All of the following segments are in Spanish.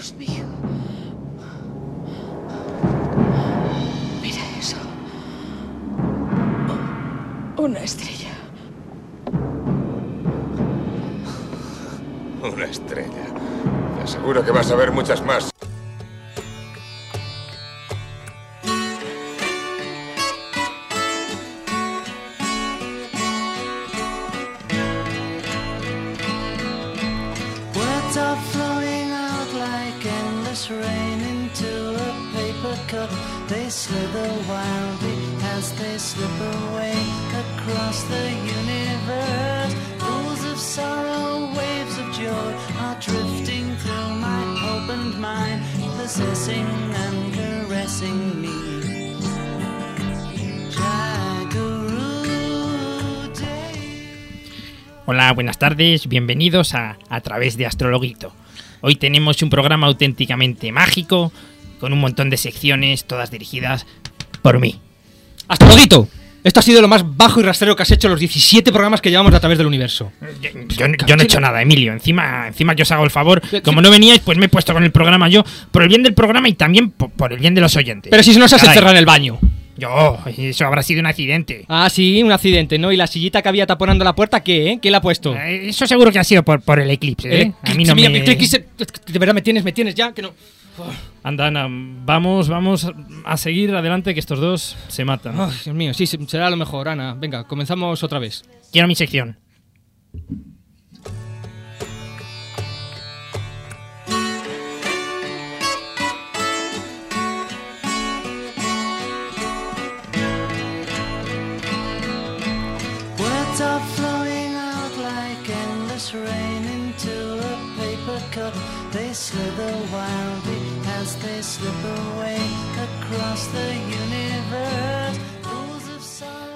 Dios mío. Mira eso. Una estrella. Una estrella. Te aseguro que vas a ver muchas más. Buenas tardes, bienvenidos a A través de Astrologuito. Hoy tenemos un programa auténticamente mágico, con un montón de secciones, todas dirigidas por mí. Astrologuito, esto ha sido lo más bajo y rastrero que has hecho en los 17 programas que llevamos a través del universo. Yo, yo- yo no he hecho nada, Emilio. Encima, encima que os hago el favor. Como no veníais, pues me he puesto con el programa yo, por el bien del programa y también po- por, el bien de los oyentes. Pero si se nos Caray. encerrado en el baño. Yo, eso habrá sido un accidente. Ah, sí, un accidente, ¿no? Y la sillita que había taponando la puerta, ¿qué, eh? ¿Quién la ha puesto? Eh, Eso seguro que ha sido por, por el eclipse, ¿eh? ¿Eh? A mí no Mira, me... que- que- que- De verdad, me tienes, me tienes ya, que no... Anda, Ana, vamos, vamos a seguir adelante que estos dos se matan. Dios mío, sí, será lo mejor, Ana. Venga, comenzamos otra vez. Quiero mi sección. Words flowing out like endless rain into a paper cup. They slither wildly as they slip away across the universe.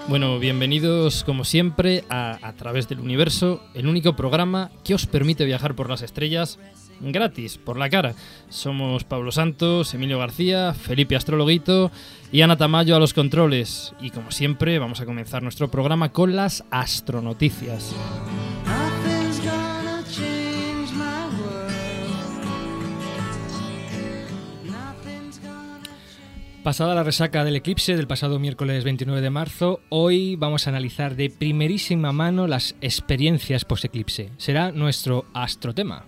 Bueno, bienvenidos como siempre a A través del universo, el único programa que os permite viajar por las estrellas gratis, por la cara. Somos Pablo Santos, Emilio García, Felipe Astrologuito y Ana Tamayo a los controles. Y como siempre, vamos a comenzar nuestro programa con las astronoticias. Pasada la resaca del eclipse del pasado miércoles 29 de marzo, hoy vamos a analizar de primerísima mano las experiencias post-eclipse. Será nuestro astrotema.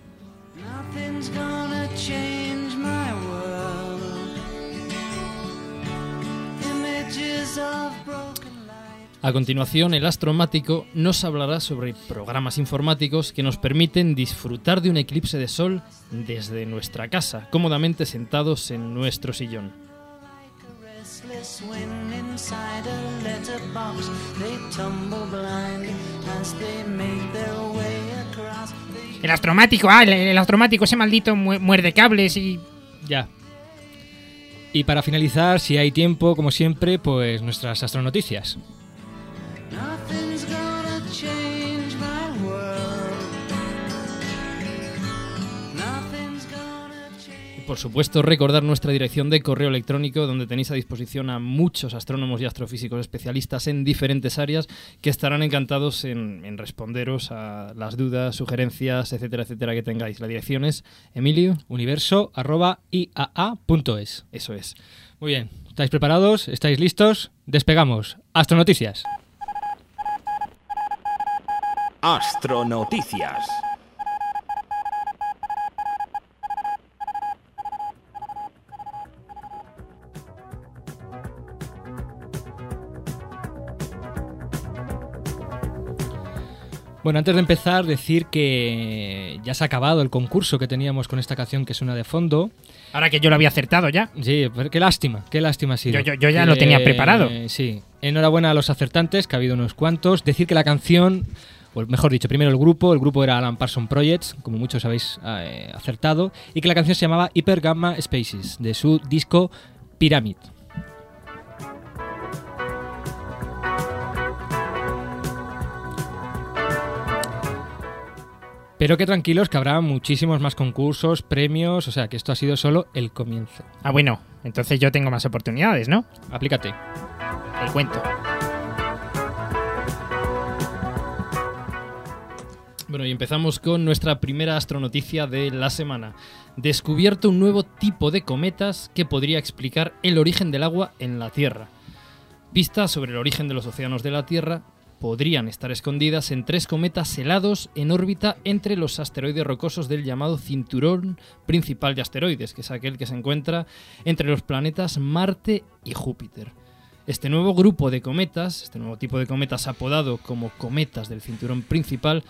A continuación, el astromático nos hablará sobre programas informáticos que nos permiten disfrutar de un eclipse de sol desde nuestra casa, cómodamente sentados en nuestro sillón. Restless wind inside a letterbox. They tumble blindly as they make their way across the El astromático, ah, el, el astromático, ese maldito mu- muerde cables y... Ya. Y para finalizar, si hay tiempo, como siempre, pues nuestras astronoticias. Nothing's por supuesto, recordar nuestra dirección de correo electrónico, donde tenéis a disposición a muchos astrónomos y astrofísicos especialistas en diferentes áreas que estarán encantados en, en responderos a las dudas, sugerencias, etcétera, etcétera que tengáis. La dirección es Emilio, Universo arroba IAA.es. eso es. Muy bien, ¿estáis preparados? ¿Estáis listos? Despegamos. Astronoticias. Astronoticias. Bueno, antes de empezar, decir que ya se ha acabado el concurso que teníamos con esta canción que suena de fondo. Ahora que yo lo había acertado ya. Sí, pero qué lástima, qué lástima ha sido. Yo- yo- yo ya lo tenía preparado. Sí, enhorabuena a los acertantes, que ha habido unos cuantos. Decir que la canción, o mejor dicho, primero el grupo, el grupo era Alan Parson Projects, como muchos habéis eh, acertado, y que la canción se llamaba Hyper Gamma Spaces, de su disco Pyramid. Pero que tranquilos, que habrá muchísimos más concursos, premios, o sea que esto ha sido solo el comienzo. Ah, bueno, entonces yo tengo más oportunidades, ¿no? Aplícate. El cuento. Bueno, y empezamos con nuestra primera astronoticia de la semana. descubierto un nuevo tipo de cometas que podría explicar el origen del agua en la Tierra. Pistas sobre el origen de los océanos de la Tierra podrían estar escondidas en tres cometas helados en órbita entre los asteroides rocosos del llamado cinturón principal de asteroides, que es aquel que se encuentra entre los planetas Marte y Júpiter. Este nuevo grupo de cometas, este nuevo tipo de cometas apodado como cometas del cinturón principal,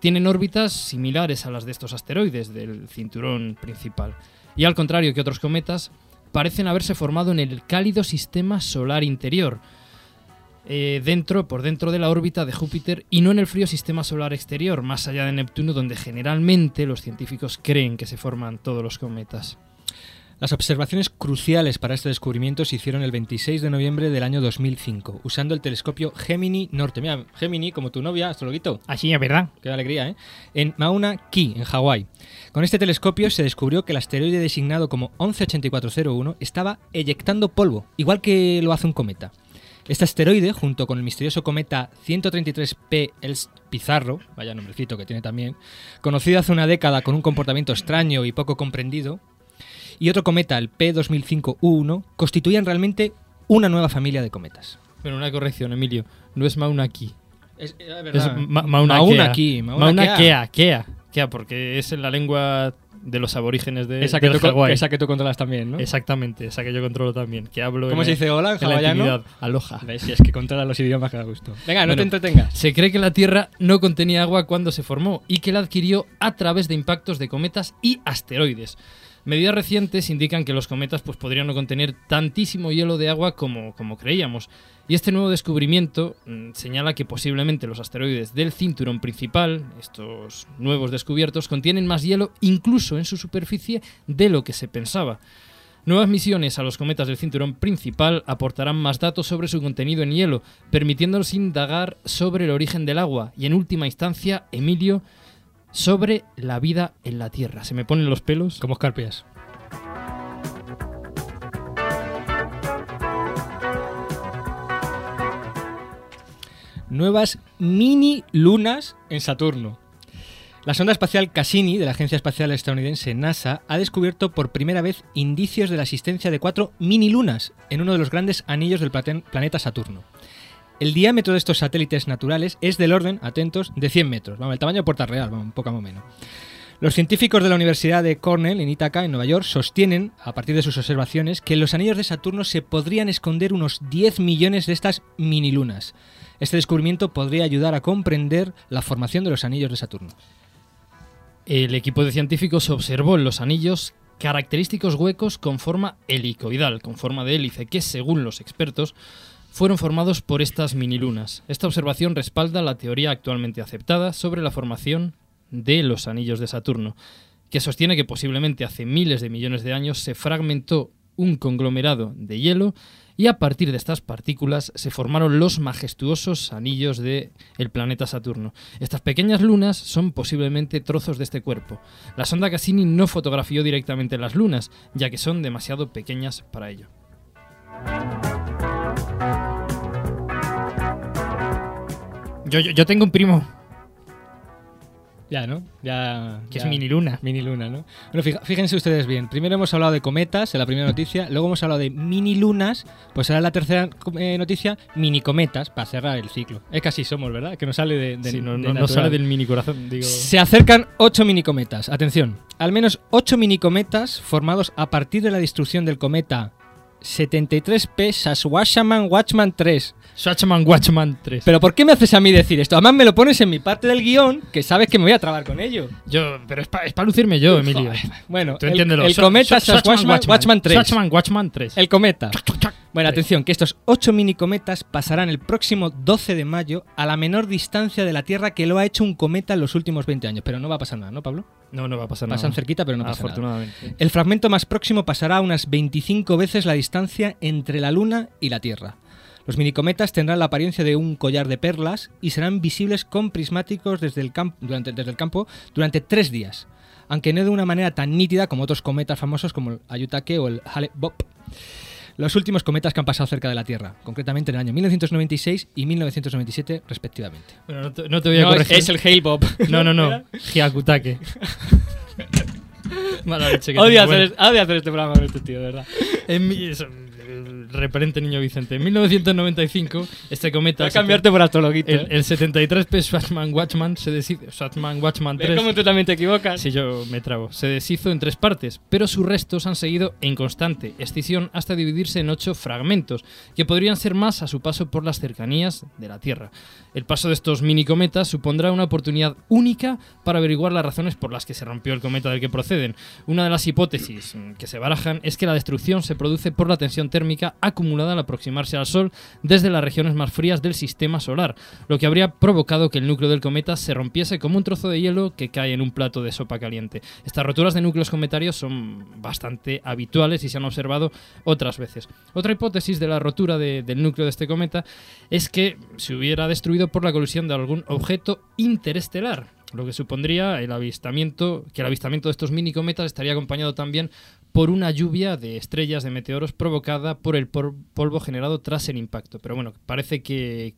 tienen órbitas similares a las de estos asteroides del cinturón principal. Y al contrario que otros cometas, parecen haberse formado en el cálido sistema solar interior, eh, dentro, por dentro de la órbita de Júpiter y no en el frío sistema solar exterior, más allá de Neptuno, donde generalmente los científicos creen que se forman todos los cometas. Las observaciones cruciales para este descubrimiento se hicieron el 26 de noviembre del año 2005, usando el telescopio Gemini Norte. Mira, Gemini, como tu novia, astrologuito. Así es verdad. Qué alegría, ¿eh? En Mauna Kea, en Hawái. Con este telescopio se descubrió que el asteroide designado como 118401 estaba eyectando polvo, igual que lo hace un cometa. Este asteroide, junto con el misterioso cometa 133P El Pizarro, vaya nombrecito que tiene también, conocido hace una década con un comportamiento extraño y poco comprendido, y otro cometa, el P2005U1, constituían realmente una nueva familia de cometas. Pero una corrección, Emilio, no es Mauna Kea. Es, Es Ma- Mauna, Mauna Kea. Kea, Mauna. Kea, Kea, Kea, porque es en la lengua de los aborígenes de, Esa que, del tú, esa que tú controlas también, ¿no? Exactamente, esa que yo controlo también, que hablo ¿Cómo en se dice hola en en hawaiano? Aloha. ¿Ves? Si es que controla los idiomas que da gusto. Venga, no Bueno. te entretengas. Se cree que la Tierra no contenía agua cuando se formó y que la adquirió a través de impactos de cometas y asteroides. Medidas recientes indican que los cometas pues, podrían no contener tantísimo hielo de agua como, como creíamos. Y este nuevo descubrimiento mm, señala que posiblemente los asteroides del cinturón principal, estos nuevos descubiertos, contienen más hielo incluso en su superficie de lo que se pensaba. Nuevas misiones a los cometas del cinturón principal aportarán más datos sobre su contenido en hielo, permitiéndonos indagar sobre el origen del agua y, en última instancia, Emilio, sobre la vida en la Tierra. ¿Se me ponen los pelos? Como escarpias. Nuevas mini lunas en Saturno. La sonda espacial Cassini de la Agencia Espacial Estadounidense NASA ha descubierto por primera vez indicios de la existencia de cuatro mini lunas en uno de los grandes anillos del planeta Saturno. El diámetro de estos satélites naturales es del orden, atentos, de 100 metros. Vamos, el tamaño de Puerta Real, vamos, poco menos. Los científicos de la Universidad de Cornell, en Ithaca, en Nueva York, sostienen, a partir de sus observaciones, que en los anillos de Saturno se podrían esconder unos 10 millones de estas minilunas. Este descubrimiento podría ayudar a comprender la formación de los anillos de Saturno. El equipo de científicos observó en los anillos característicos huecos con forma helicoidal, con forma de hélice, que según los expertos fueron formados por estas minilunas. Esta observación respalda la teoría actualmente aceptada sobre la formación de los anillos de Saturno, que sostiene que posiblemente hace miles de millones de años se fragmentó un conglomerado de hielo y a partir de estas partículas se formaron los majestuosos anillos del el planeta Saturno. Estas pequeñas lunas son posiblemente trozos de este cuerpo. La sonda Cassini no fotografió directamente las lunas, ya que son demasiado pequeñas para ello. Yo, yo, yo tengo un primo Ya, ¿no? Ya. que ya. es mini luna. Mini luna, ¿no? Bueno, fíjense ustedes bien. Primero hemos hablado de cometas en la primera noticia, luego hemos hablado de mini lunas, pues ahora en la tercera eh, noticia, mini cometas, para cerrar el ciclo. Es que así somos, ¿verdad? Que nos sale de. de- Sí, no, de no- no sale del mini corazón, digo. Se acercan 8 minicometas. Atención, al menos 8 minicometas formados a partir de la destrucción del cometa 73P Saskatchewan Watchman 3. Swatchman Watchman 3. Pero ¿por qué me haces a mí decir esto? Además me lo pones en mi parte del guion, que sabes que me voy a trabar con ello. Yo, pero es para lucirme yo, Emilio. Bueno, Tú el, entiéndelo. el cometa Swa- Saskatchewan Watchman 3. Swatchman Watchman 3. El cometa. Bueno, atención, que estos 8 minicometas pasarán el próximo 12 de mayo a la menor distancia de la Tierra que lo ha hecho un cometa en los últimos 20 años. Pero no va a pasar nada, ¿no, Pablo? No, no va a pasar nada. Pasan cerquita, pero no pasa nada. Afortunadamente. El fragmento más próximo pasará a unas 25 veces la distancia entre la Luna y la Tierra. Los minicometas tendrán la apariencia de un collar de perlas y serán visibles con prismáticos desde el, camp- durante, desde el campo durante tres días, aunque no de una manera tan nítida como otros cometas famosos como el Ayutthaya o el Hale-Bopp. Los últimos cometas que han pasado cerca de la Tierra, concretamente en el año 1996 y 1997 respectivamente. Bueno, no te, no te voy a No, corregir. es el Hale-Bopp. No, no, no. Hyakutake. Mala leche que Odio hacer, Bueno, odio hacer este programa con este tío, de verdad. en mi- eso, el repelente niño Vicente. En 1995, este cometa. Voy a cambiarte por astrologuito. El, ¿eh? el 73P Swatman Watchman se deshizo. Swatman Watchman ¿Ves 3. cómo tú también te equivocas? Si yo me trabo. Se deshizo en tres partes, pero sus restos han seguido en constante escisión hasta dividirse en ocho fragmentos, que podrían ser más a su paso por las cercanías de la Tierra. El paso de estos mini cometas supondrá una oportunidad única para averiguar las razones por las que se rompió el cometa del que proceden. Una de las hipótesis que se barajan es que la destrucción se produce por la tensión térmica acumulada al aproximarse al Sol desde las regiones más frías del sistema solar, lo que habría provocado que el núcleo del cometa se rompiese como un trozo de hielo que cae en un plato de sopa caliente. Estas roturas de núcleos cometarios son bastante habituales y se han observado otras veces. Otra hipótesis de la rotura de- del núcleo de este cometa es que se hubiera destruido por la colisión de algún objeto interestelar, lo que supondría el avistamiento, que el avistamiento de estos mini cometas estaría acompañado también por una lluvia de estrellas de meteoros provocada por el polvo generado tras el impacto. Pero bueno, parece que,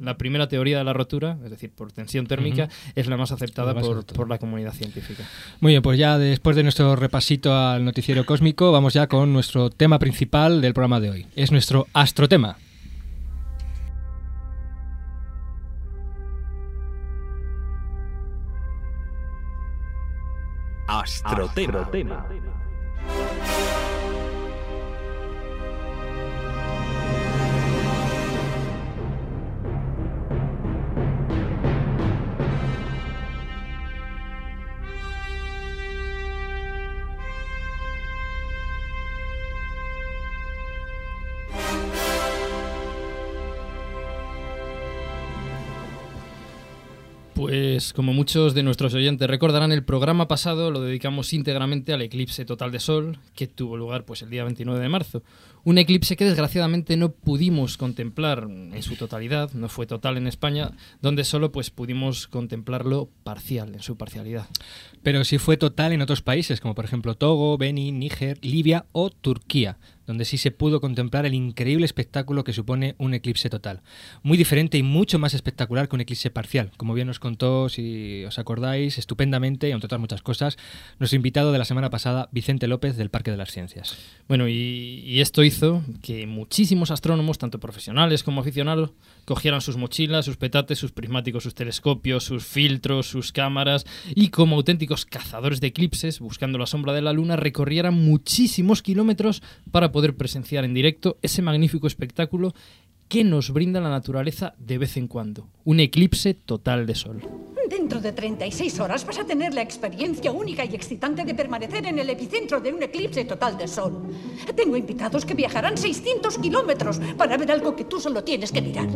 la primera teoría de la rotura, es decir, por tensión térmica, es la más aceptada La más por, aceptada. por la comunidad científica. Muy bien, pues ya después de nuestro repasito al noticiero cósmico, vamos ya con nuestro tema principal del programa de hoy. Es nuestro astrotema. Astrotema. Pues como muchos de nuestros oyentes recordarán, el programa pasado lo dedicamos íntegramente al eclipse total de Sol que tuvo lugar pues el día 29 de marzo. Un eclipse que desgraciadamente no pudimos contemplar en su totalidad, no fue total en España, donde solo pues pudimos contemplarlo parcial, en su parcialidad. Pero sí fue total en otros países, como por ejemplo Togo, Benin, Níger, Libia o Turquía, donde sí se pudo contemplar el increíble espectáculo que supone un eclipse total. Muy diferente y mucho más espectacular que un eclipse parcial, como bien nos contó, si os acordáis, estupendamente, y entre otras muchas cosas, nuestro invitado de la semana pasada, Vicente López, del Parque de las Ciencias. Bueno, y, y esto hizo que muchísimos astrónomos, tanto profesionales como aficionados, cogieran sus mochilas, sus petates, sus prismáticos, sus telescopios, sus filtros, sus cámaras y como auténticos cazadores de eclipses, buscando la sombra de la luna, recorrieran muchísimos kilómetros para poder presenciar en directo ese magnífico espectáculo que nos brinda la naturaleza de vez en cuando, un eclipse total de sol. Dentro de 36 horas vas a tener la experiencia única y excitante de permanecer en el epicentro de un eclipse total de sol. Tengo invitados que viajarán 600 kilómetros para ver algo que tú solo tienes que mirar.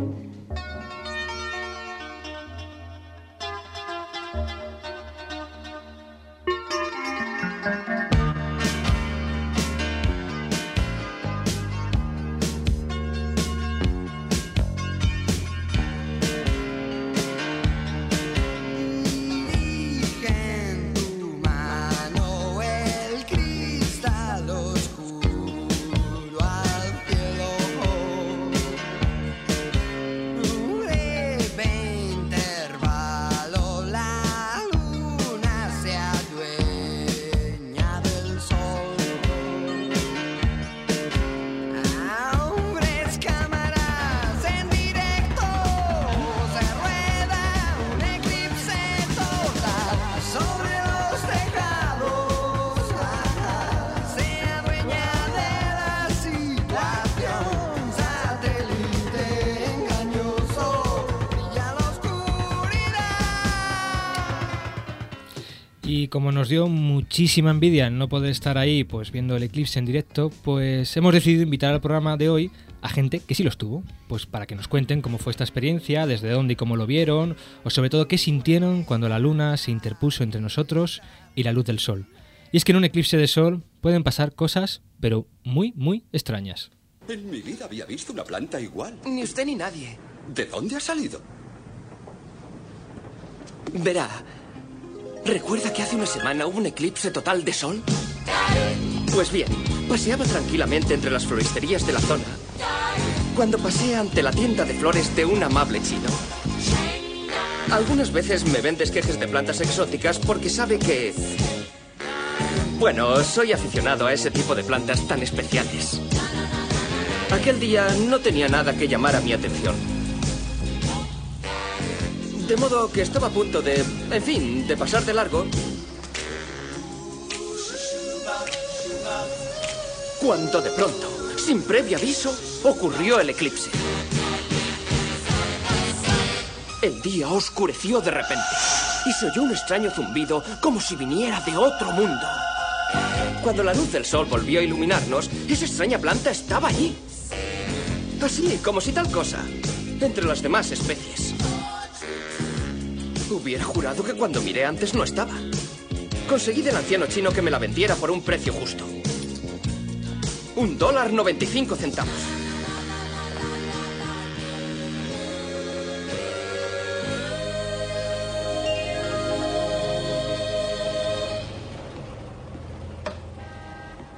Como nos dio muchísima envidia no poder estar ahí pues viendo el eclipse en directo, pues hemos decidido invitar al programa de hoy a gente que sí los tuvo, pues para que nos cuenten cómo fue esta experiencia, desde dónde y cómo lo vieron, o sobre todo qué sintieron cuando la luna se interpuso entre nosotros y la luz del sol. Y es que en un eclipse de sol pueden pasar cosas, pero muy, muy extrañas. En mi vida había visto una planta igual. Ni usted ni nadie. ¿De dónde ha salido? Verá, ¿recuerda que hace una semana hubo un eclipse total de sol? Pues bien, paseaba tranquilamente entre las floristerías de la zona cuando pasé ante la tienda de flores de un amable chino. Algunas veces me vende esquejes de plantas exóticas porque sabe que Bueno, soy aficionado a ese tipo de plantas tan especiales. Aquel día no tenía nada que llamar a mi atención. De modo que estaba a punto de, en fin, de pasar de largo. Cuando de pronto, sin previo aviso, ocurrió el eclipse. El día oscureció de repente y se oyó un extraño zumbido como si viniera de otro mundo. Cuando la luz del sol volvió a iluminarnos, esa extraña planta estaba allí. Así, como si tal cosa, entre las demás especies. Hubiera jurado que cuando miré antes no estaba. Conseguí del anciano chino que me la vendiera por un precio justo. Un dólar noventa y cinco centavos.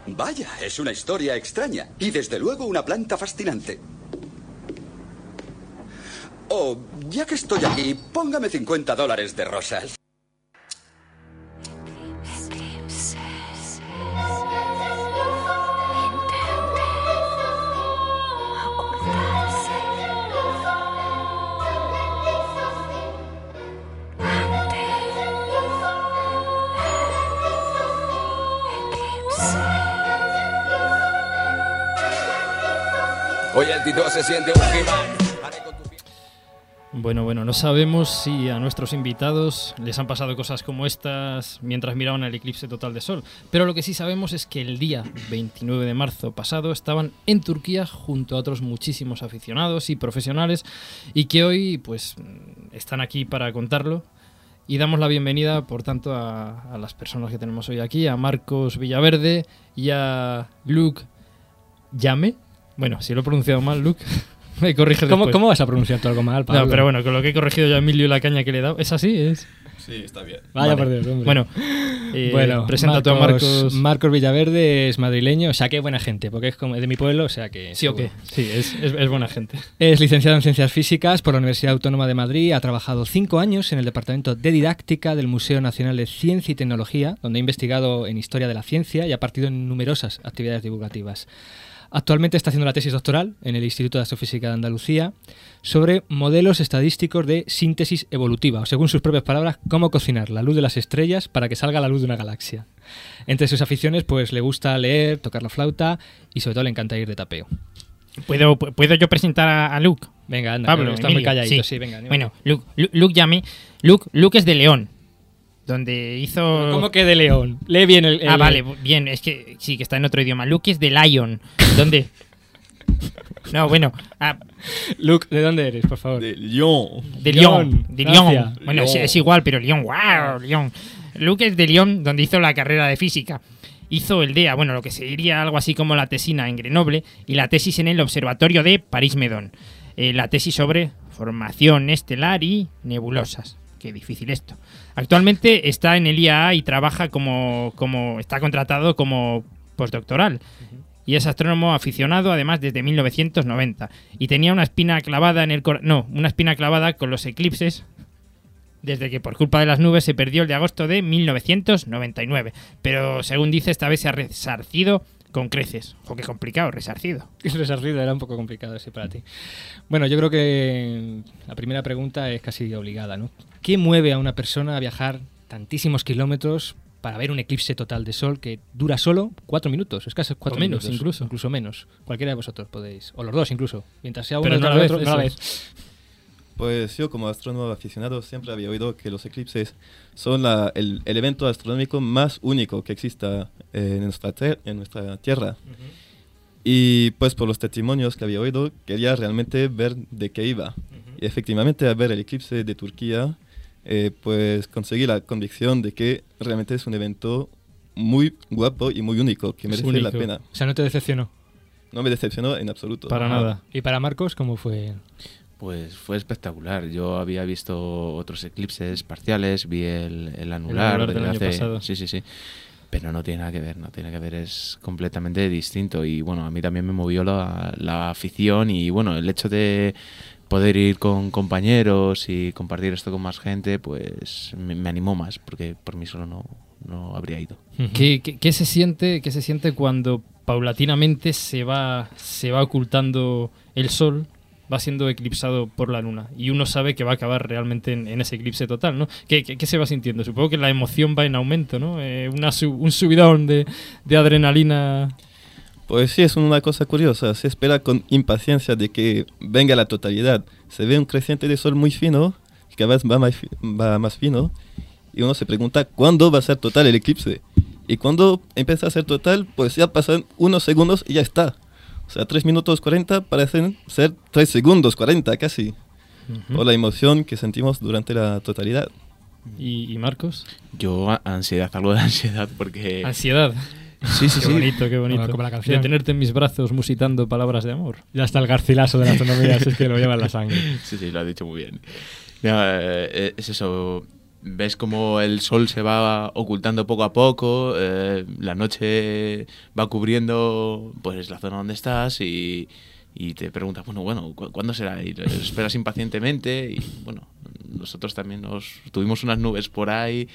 Vaya, es una historia extraña y desde luego una planta fascinante. Oh, ya que estoy aquí, póngame 50 dólares de rosas. Hoy el Tito se siente un He-Man. Bueno, bueno, no sabemos si a nuestros invitados les han pasado cosas como estas mientras miraban el eclipse total de sol, pero lo que sí sabemos es que el día 29 de marzo pasado estaban en Turquía junto a otros muchísimos aficionados y profesionales y que hoy pues están aquí para contarlo. Y damos la bienvenida, por tanto, a, las personas que tenemos hoy aquí, a Marcos Villaverde y a Luke Llame. Bueno, si lo he pronunciado mal, Luke, me corriges ¿Cómo. ¿Cómo vas a pronunciar todo algo mal, Pablo? No, pero bueno, con lo que he corregido yo a Emilio y la caña que le he dado, ¿es así? ¿Es? Sí, está bien. Vaya Vale. por Dios, hombre. Bueno, eh, bueno, presenta tú a Marcos. Marcos Villaverde es madrileño, o sea que buena gente, porque es como es de mi pueblo, o sea que... Sí, o qué. Sí, es, es- es buena gente. Es licenciado en Ciencias Físicas por la Universidad Autónoma de Madrid. Ha trabajado cinco años en el Departamento de Didáctica del Museo Nacional de Ciencia y Tecnología, donde ha investigado en historia de la ciencia y ha partido en numerosas actividades divulgativas. Actualmente está haciendo la tesis doctoral en el Instituto de Astrofísica de Andalucía sobre modelos estadísticos de síntesis evolutiva, o según sus propias palabras, cómo cocinar la luz de las estrellas para que salga la luz de una galaxia. Entre sus aficiones, pues le gusta leer, tocar la flauta y sobre todo le encanta ir de tapeo. ¿Puedo, ¿Puedo yo presentar a, a Luke? Venga, anda, Pablo, está muy calladito, sí. sí, venga. Bueno, Luke, Lu- Luke llame. Luke, Luke es de León, donde hizo... ¿Cómo que de León? Lee bien el. Ah, vale, bien, es que sí, que está en otro idioma. Luke es de Lion, ¿dónde? No, bueno, ah, Luke, ¿de dónde eres, por favor? De Lyon. de Lyon, de. Lyon. Bueno, es, Lyon. es igual, pero Lyon, wow, Lyon. Luke es de Lyon, donde hizo la carrera de física. Hizo el DEA, bueno, lo que se diría algo así como la tesina en Grenoble y la tesis en el Observatorio de París-Medón. Eh, la tesis sobre formación estelar y nebulosas. Qué difícil esto. Actualmente está en el IAA y trabaja como, como está contratado como postdoctoral. Y es astrónomo aficionado además desde 1990. Y tenía una espina clavada en el cor- no, una espina clavada con los eclipses desde que por culpa de las nubes se perdió el de agosto de 1999. Pero según dice, esta vez se ha resarcido con creces. Ojo, qué complicado, resarcido. Es resarcido, era un poco complicado ese para ti. Bueno, yo creo que la primera pregunta es casi obligada, ¿no? ¿Qué mueve a una persona a viajar tantísimos kilómetros para ver un eclipse total de sol que dura solo cuatro minutos? Es casi cuatro O menos, minutos, incluso. Incluso menos. Cualquiera de vosotros podéis. O los dos, incluso. Mientras sea uno Pero no a vez, otro, no a vez. Pues yo como astrónomo aficionado siempre había oído que los eclipses son la- el, el evento astronómico más único que exista eh, en, nuestra ter- en nuestra Tierra. Y pues por los testimonios que había oído, quería realmente ver de qué iba. Y efectivamente al ver el eclipse de Turquía, eh, pues conseguí la convicción de que realmente es un evento muy guapo y muy único, que merece la pena. O sea, no te decepcionó. No me decepcionó en absoluto. Para Ah. nada. ¿Y para Marcos cómo fue? Pues fue espectacular. Yo había visto otros eclipses parciales, vi el, el anular, anular del de año hace- pasado. Sí, sí, sí. Pero no tiene nada que ver, no tiene que ver, es completamente distinto. Y bueno, a mí también me movió la, la afición y bueno, el hecho de poder ir con compañeros y compartir esto con más gente, pues me, me animó más, porque por mí solo no, no habría ido. ¿Qué, qué, qué se siente, qué se siente cuando paulatinamente se va, se va ocultando el sol va siendo eclipsado por la luna y uno sabe que va a acabar realmente en, en ese eclipse total, ¿no? ¿Qué, qué, qué se va sintiendo? Supongo que la emoción va en aumento, ¿no? Eh, una un subidón de, de adrenalina. Pues sí, es una cosa curiosa. Se espera con impaciencia de que venga la totalidad. Se ve un creciente de sol muy fino, que cada vez va más, va más fino, y uno se pregunta cuándo va a ser total el eclipse. Y cuando empieza a ser total, pues ya pasan unos segundos y ya está. O sea, 3 minutos 40 parecen ser 3 segundos 40 casi. Ujú. Por la emoción que sentimos durante la totalidad. ¿Y, y Marcos? Yo, ansiedad, algo de ansiedad, porque... Ansiedad. Sí, sí, qué sí. bonito, qué bonito. Como la de canción. tenerte en mis brazos musitando palabras de amor. Ya está el garcilaso de la astronomía, es que lo lleva en la sangre. Sí, sí, lo has dicho muy bien. Mira, eh, es eso. Ves como el sol se va ocultando poco a poco, eh, la noche va cubriendo pues la zona donde estás y, y te preguntas, bueno, bueno, ¿cu- ¿cuándo será? Y lo esperas impacientemente y bueno, nosotros también nos tuvimos unas nubes por ahí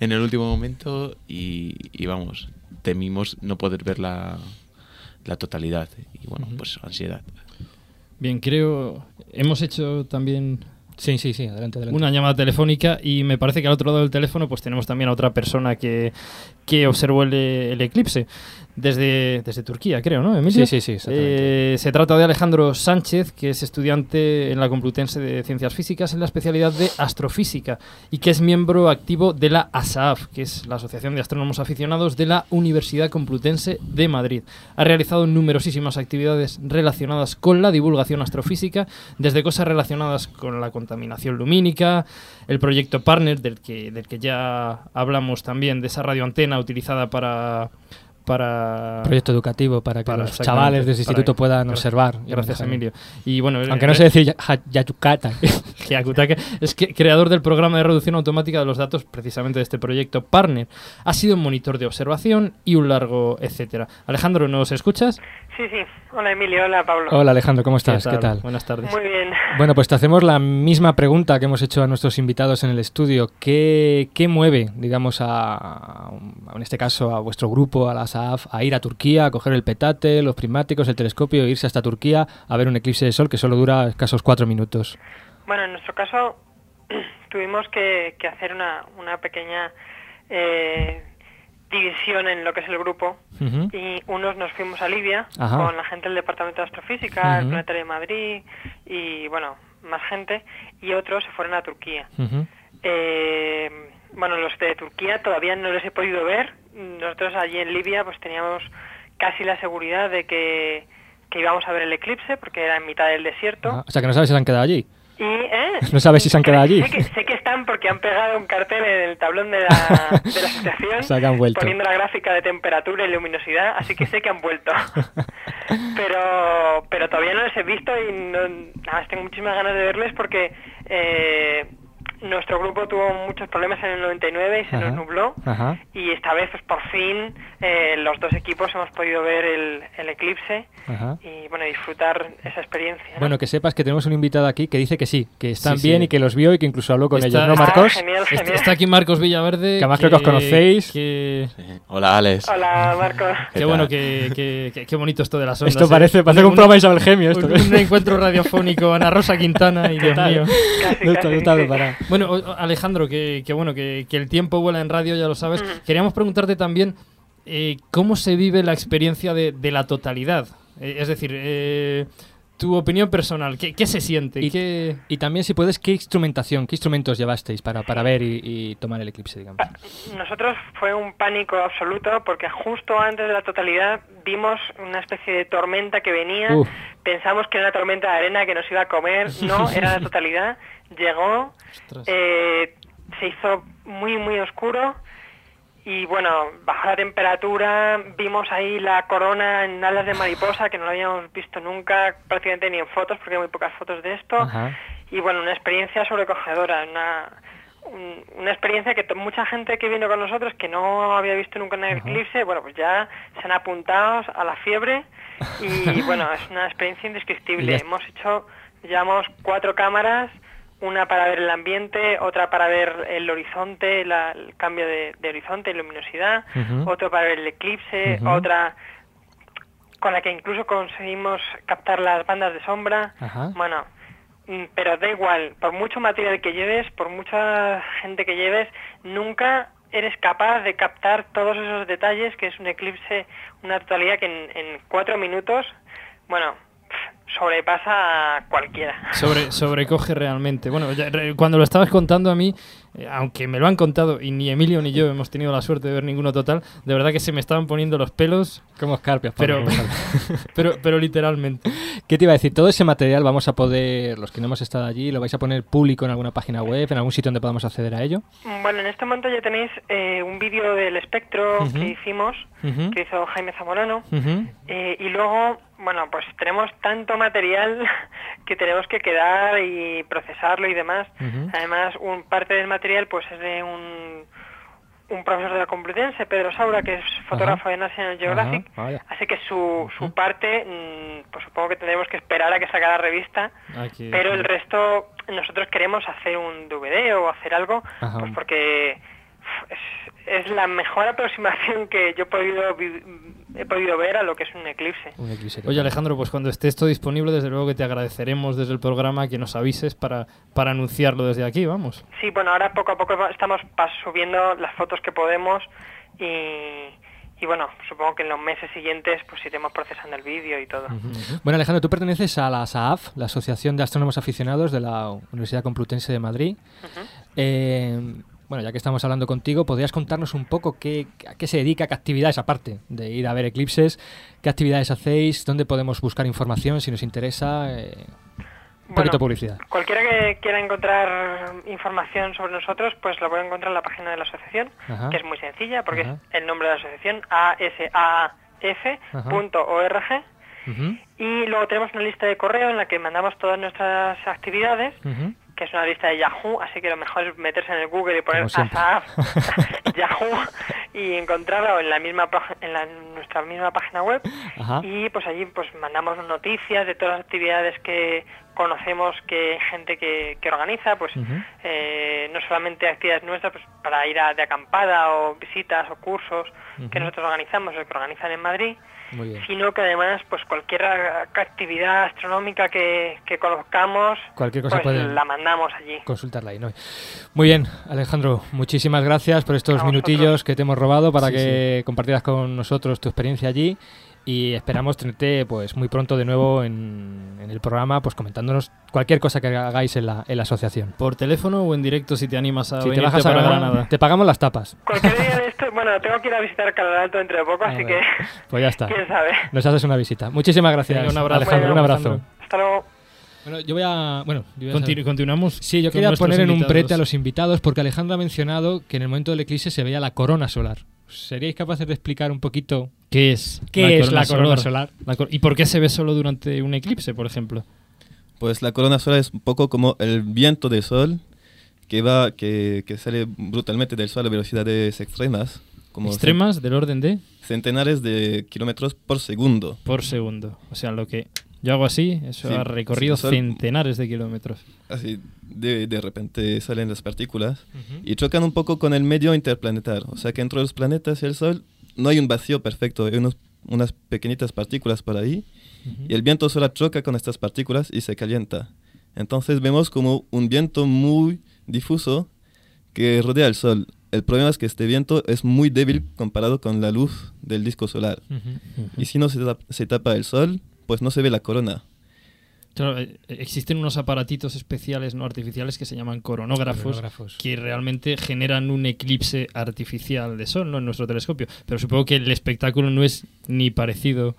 en el último momento y, y vamos, temimos no poder ver la, la totalidad y bueno, pues ansiedad. Bien, creo. Hemos hecho también. Sí, sí, sí, adelante, adelante. Una llamada telefónica y me parece que al otro lado del teléfono pues tenemos también a otra persona que, que observó el, el eclipse desde, desde Turquía, creo, ¿no, Emilio? Sí, sí, sí. Eh, se trata de Alejandro Sánchez, que es estudiante en la Complutense de Ciencias Físicas en la especialidad de Astrofísica y que es miembro activo de la ASAAF, que es la Asociación de Astrónomos Aficionados de la Universidad Complutense de Madrid. Ha realizado numerosísimas actividades relacionadas con la divulgación astrofísica, desde cosas relacionadas con la contaminación lumínica, el proyecto Partner, del que, del que ya hablamos también, de esa radioantena utilizada para... para Proyecto educativo para que para- los chavales de ese para- instituto puedan observar. Gracias. Emilio. Y bueno, Aunque no sé decir ya- Yayukata. Hyakutake es que creador del programa de reducción automática de los datos precisamente de este proyecto Partner. Ha sido monitor de observación y un largo etcétera. Alejandro, ¿nos escuchas? Sí, sí. Hola Emilio, hola Pablo. Hola Alejandro, ¿cómo estás? ¿Qué tal? Buenas tardes. Muy bien. Bueno, pues te hacemos la misma pregunta que hemos hecho a nuestros invitados en el estudio. ¿Qué, qué mueve, digamos, a, a- en este caso a vuestro grupo, a la SAF, a ir a Turquía, a coger el petate, los prismáticos, el telescopio, e irse hasta Turquía a ver un eclipse de sol que solo dura escasos cuatro minutos? Bueno, en nuestro caso tuvimos que, que hacer una, una pequeña eh, división en lo que es el grupo y unos nos fuimos a Libia Ajá. con la gente del Departamento de Astrofísica, el Ujú. Planetario de Madrid y bueno, más gente y otros se fueron a Turquía. Eh, bueno, los de Turquía todavía no los he podido ver. Nosotros allí en Libia pues teníamos casi la seguridad de que, que íbamos a ver el eclipse porque era en mitad del desierto. O sea, que no sabes si se han quedado allí. Y, ¿eh? No sabes si se han quedado allí. Sé que, sé que están porque han pegado un cartel en el tablón de la, de la han vuelto. poniendo la gráfica de temperatura y luminosidad, así que sé que han vuelto. pero pero todavía no les he visto y no, nada más tengo muchísimas ganas de verles porque eh, nuestro grupo tuvo muchos problemas en el 99 y se Ajá. nos nubló Ajá. y esta vez pues por fin eh, los dos equipos hemos podido ver el, el eclipse Ajá. y bueno disfrutar esa experiencia. ¿no? Bueno, que sepas que tenemos un invitado aquí que dice que sí, que están Sí, bien sí. y que los vio y que incluso habló con Está- ellos, ¿no, está- Marcos? genial, Está, genial. está aquí Marcos Villaverde. Que además creo que os conocéis. que- Hola, Alex. Hola Marcos. Qué bueno, que, que- que- qué bonito esto de las ondas. Esto ¿eh? parece, parece un, programa de Isabel Gemio. Esto, Un, un encuentro radiofónico, Ana Rosa Quintana y Dios mío. Casi, No casi, no sí. Bueno, Alejandro, que, que bueno, que, que el tiempo vuela en radio, ya lo sabes. Queríamos preguntarte también eh, cómo se vive la experiencia de, de la totalidad. Eh, es decir, eh, tu opinión personal, ¿qué, qué se siente? Y- ¿Qué- Y también, si puedes, ¿qué instrumentación, qué instrumentos llevasteis para, para ver y, y tomar el eclipse, digamos? Nosotros fue un pánico absoluto porque justo antes de la totalidad vimos una especie de tormenta que venía. Uf. Pensamos que era una tormenta de arena que nos iba a comer. No, era la totalidad. Llegó, eh, se hizo muy, muy oscuro. Y bueno, bajó la temperatura, vimos ahí la corona en alas de mariposa que no la habíamos visto nunca, prácticamente ni en fotos, porque hay muy pocas fotos de esto Ajá. y bueno, una experiencia sobrecogedora, una, un- una experiencia que mucha gente que vino con nosotros que no había visto nunca en el eclipse, bueno, pues ya se han apuntado a la fiebre y bueno, es una experiencia indescriptible. Hemos hecho, llevamos cuatro cámaras, una para ver el ambiente, otra para ver el horizonte, la- el cambio de, de horizonte y luminosidad, Ujú. otro para ver el eclipse, otra con la que incluso conseguimos captar las bandas de sombra. Bueno, mm, pero da igual, por mucho material que lleves, por mucha gente que lleves, nunca eres capaz de captar todos esos detalles que es un eclipse, una totalidad que en, en cuatro minutos, bueno, sobrepasa a cualquiera. Sobre, sobrecoge realmente. Bueno, ya, re- cuando lo estabas contando a mí, eh, aunque me lo han contado y ni Emilio ni yo hemos tenido la suerte de ver ninguno total, de verdad que se me estaban poniendo los pelos. Como escarpias, Pero, pero, pero literalmente. ¿Qué te iba a decir? Todo ese material vamos a poder, los que no hemos estado allí, lo vais a poner público en alguna página web, en algún sitio donde podamos acceder a ello. Bueno, en este momento ya tenéis eh, un vídeo del espectro que hicimos, que hizo Jaime Zamorano. Eh, y luego, bueno, pues tenemos tanto material que tenemos que quedar y procesarlo y demás. Además, un parte del material pues es de un, un profesor de la Complutense, Pedro Saura, que es fotógrafo de National Geographic. Así que su, su parte, mm, pues supongo que tendremos que esperar a que salga la revista. Aquí- Pero el resto, nosotros queremos hacer un DVD o hacer algo, pues porque es, es la mejor aproximación que yo he podido, vi- he podido ver a lo que es un eclipse. Oye Alejandro, pues cuando esté esto disponible, desde luego que te agradeceremos desde el programa que nos avises para, para anunciarlo desde aquí, vamos. Sí, bueno, ahora poco a poco estamos subiendo las fotos que podemos y, y bueno, supongo que en los meses siguientes pues iremos procesando el vídeo y todo. Bueno, Alejandro, tú perteneces a la SAAF, la Asociación de Astrónomos Aficionados de la Universidad Complutense de Madrid. Eh, bueno, ya que estamos hablando contigo, ¿podrías contarnos un poco qué, a qué se dedica, qué actividades, aparte de ir a ver eclipses, qué actividades hacéis, dónde podemos buscar información si nos interesa? Eh, un poquito de publicidad. Cualquiera que quiera encontrar información sobre nosotros, pues lo puede encontrar en la página de la asociación, Ajá. que es muy sencilla porque Ajá. es el nombre de la asociación, asaaf.org. Ujú, Y luego tenemos una lista de correo en la que mandamos todas nuestras actividades. Que es una lista de Yahoo, así que lo mejor es meterse en el Google y poner. ASAF Yahoo y encontrarlo en la misma en, la- en nuestra misma página web. Ajá. Y pues allí pues mandamos noticias de todas las actividades que conocemos que gente que, que organiza, pues eh, no solamente actividades nuestras pues para ir a- de acampada o visitas o cursos que nosotros organizamos o que organizan en Madrid, Muy bien. sino que además pues cualquier actividad astronómica que, que conozcamos Cualquier cosa pues pueden- la mandamos allí. Consultarla ahí, ¿no? Muy bien, Alejandro, muchísimas gracias por estos minutillos que te hemos robado para Sí, que compartieras con nosotros tu experiencia allí y esperamos tenerte pues muy pronto de nuevo en, en el programa pues comentándonos cualquier cosa que hagáis en la, en la asociación. Por teléfono o en directo si te animas a Si te bajas a para Granada, Granada. te pagamos las tapas. Cualquier día de esto, bueno, tengo que ir a visitar Calar Alto dentro de poco, A así ver, que Pues ya está. quién sabe. Nos haces una visita. Muchísimas gracias, un abrazo. Alejandro. Un abrazo. Hasta luego. Bueno, yo voy a. Bueno, yo voy a Continu- continuamos. Sí, yo quería poner en un brete a los invitados porque Alejandro ha mencionado que en el momento del eclipse se veía la corona solar. ¿Seríais capaces de explicar un poquito ¿Qué es? qué es la corona solar? La cor- ¿Y por qué se ve solo durante un eclipse, por ejemplo? Pues la corona solar es un poco como el viento del sol que va, que, que sale brutalmente del sol a velocidades extremas. Como ¿Extremas del orden de? Centenares de kilómetros por segundo. Por segundo. O sea, lo que yo hago así, eso Sí, ha recorrido sol- centenares de kilómetros. Así, de, de repente salen las partículas y chocan un poco con el medio interplanetar. O sea que entre los planetas y el Sol no hay un vacío perfecto, hay unos- unas pequeñitas partículas por ahí y el viento solar choca con estas partículas y se calienta. Entonces vemos como un viento muy difuso que rodea el Sol. El problema es que este viento es muy débil comparado con la luz del disco solar. Y si no se, tap- se tapa el Sol, pues no se ve la corona. Claro, eh, existen unos aparatitos especiales no artificiales que se llaman coronógrafos, Coronógrafos. que realmente generan un eclipse artificial de sol ¿no? en nuestro telescopio. Pero supongo que el espectáculo no es ni parecido.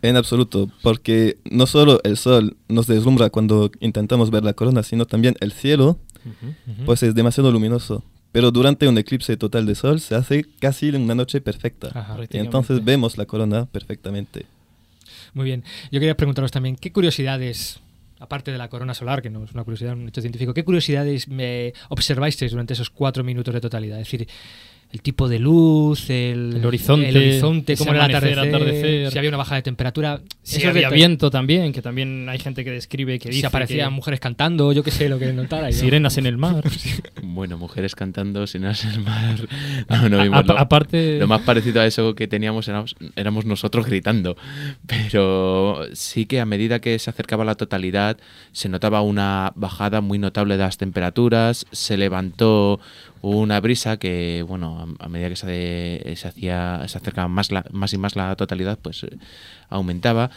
En absoluto, porque no solo el sol nos deslumbra cuando intentamos ver la corona, sino también el cielo, pues es demasiado luminoso. Pero durante un eclipse total de sol se hace casi una noche perfecta. Ajá. y entonces vemos la corona perfectamente. Muy bien. Yo quería preguntaros también, ¿qué curiosidades, aparte de la corona solar, que no es una curiosidad, un hecho científico, qué curiosidades me observáis durante esos cuatro minutos de totalidad? Es decir, el tipo de luz, el, El horizonte, el horizonte cómo era el amanecer, atardecer, atardecer. si había una bajada de temperatura. Si esos había viento también, que también hay gente que describe que dice Si aparecían que mujeres cantando, yo qué sé, lo que notara. sirenas en el mar. Bueno, mujeres cantando sin en el mar. No, no A- vimos a- lo- aparte- Lo más parecido a eso que teníamos éramos, éramos nosotros gritando. Pero sí que a medida que se acercaba la totalidad, se notaba una bajada muy notable de las temperaturas. Se levantó una brisa que, bueno, a, medida que se, se hacía, se acercaba más, la- más y más la totalidad, pues eh, aumentaba.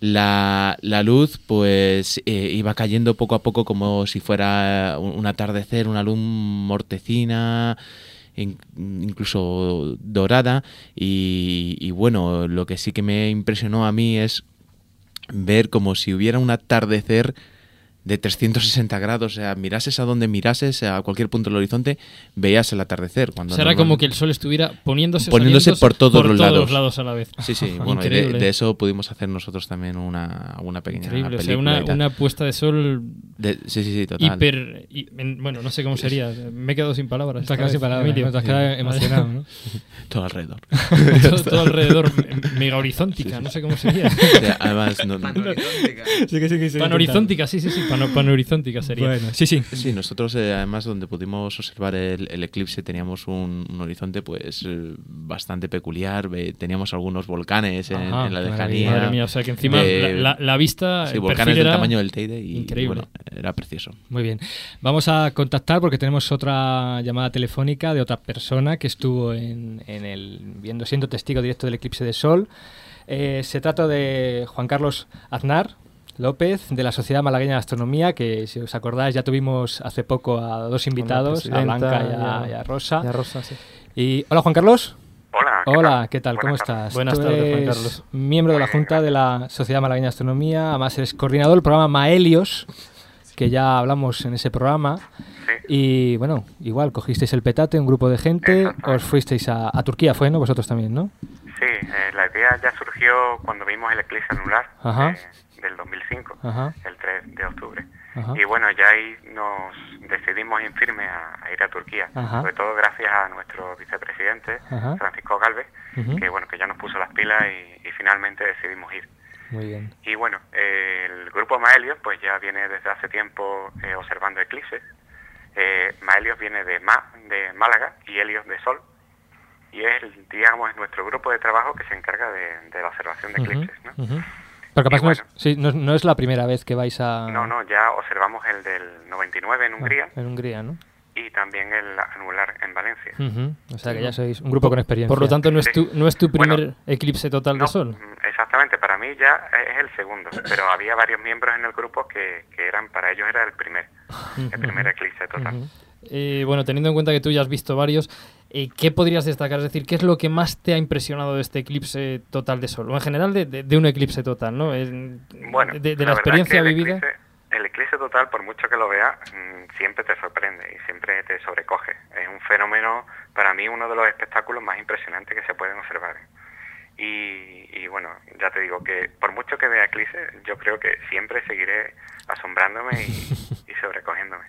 La, la luz pues eh, iba cayendo poco a poco como si fuera un, atardecer, una luz mortecina, in- incluso dorada. Y, y bueno, lo que sí que me impresionó a mí es ver como si hubiera un atardecer de 360 grados, o sea, mirases a donde mirases, a cualquier punto del horizonte, veías el atardecer. Cuando Será normal- como que el sol estuviera poniéndose, o poniéndose por todos, los, lados. lados a la vez. Sí, sí, bueno, y de, de eso pudimos hacer nosotros también una, una pequeña Increíble, o sea, película una, una puesta de sol De- sí, sí, sí, total. hiper... hi- en- bueno, no sé cómo sería, me he quedado sin palabras. Te has quedado sin palabras, Emilio. ¿no? Te has quedado emocionado, ¿no? Todo alrededor. todo, todo alrededor, me- mega horizontica, no sé cómo sería. Sí, además, no- Sí que sí que se Panorizontica, sí, sí, sí, pano- panorizontica sería. Bueno, sí, sí. Sí, nosotros eh, además donde pudimos observar el, el eclipse teníamos un, un horizonte pues eh, bastante peculiar, ve- teníamos algunos volcanes en, Ajá, en la lejanía. Madre mía, o sea que encima la- la- la vista, Sí, el volcanes del era tamaño del Teide y increíble. bueno, era precioso. Muy bien. Vamos a contactar porque tenemos otra llamada telefónica de otra persona que estuvo en, en el viendo siendo testigo directo del eclipse de sol. Eh, se trata de Juan Carlos Aznar López de la Sociedad Malagueña de Astronomía, que si os acordáis ya tuvimos hace poco a dos invitados, a Blanca y a, a- y a Rosa. y a Rosa, sí. Y- hola Juan Carlos. Hola. ¿qué Hola, tal? ¿qué tal? ¿Cómo Buenas tardes. estás? Buenas tardes, Juan Carlos. Miembro de la Junta de la Sociedad Malagueña de Astronomía, además eres coordinador del programa Maelios, que ya hablamos en ese programa. Y bueno, igual, cogisteis el petate, un grupo de gente, os fuisteis a, a Turquía, fue, ¿no? Vosotros también, ¿no? Sí, eh, la idea ya surgió cuando vimos el eclipse anular Ajá. eh, del 2005, Ajá. el 3 de octubre. Ajá. Y bueno, ya ahí nos decidimos en firme a, a ir a Turquía, Ajá. sobre todo gracias a nuestro vicepresidente. Francisco Galvez, que bueno que ya nos puso las pilas y, y finalmente decidimos ir. Muy bien. Y bueno, eh, el grupo Maelios pues ya viene desde hace tiempo eh, observando eclipses. Eh, Maelios viene de, Ma- de Málaga y Helios de Sol. Y es, digamos, es nuestro grupo de trabajo que se encarga de, de la observación de eclipses. ¿no? Pero capaz Y no, es, sí, no, es- no es la primera vez que vais a... No, no, ya observamos el del 99 en Hungría En Hungría, ¿no? y también el anular en Valencia. Ujú. O sea que ya sois un grupo con experiencia. Por lo tanto, no es tu, no es tu primer Bueno, eclipse total de sol. Exactamente, para mí ya es el segundo, pero había varios miembros en el grupo que, que eran, para ellos era el primer, el primer eclipse total. Eh, bueno, teniendo en cuenta que tú ya has visto varios, eh, ¿qué podrías destacar? Es decir, ¿qué es lo que más te ha impresionado de este eclipse total de sol? O en general de, de- de un eclipse total, ¿no? En- Bueno, de, de la, la verdad es que experiencia vivida. eclipse- el eclipse total, por mucho que lo veas, mm, siempre te sorprende y siempre te sobrecoge. Es un fenómeno, para mí, uno de los espectáculos más impresionantes que se pueden observar. Y, y bueno, ya te digo que por mucho que vea eclipse, yo creo que siempre seguiré asombrándome y, y sobrecogiéndome.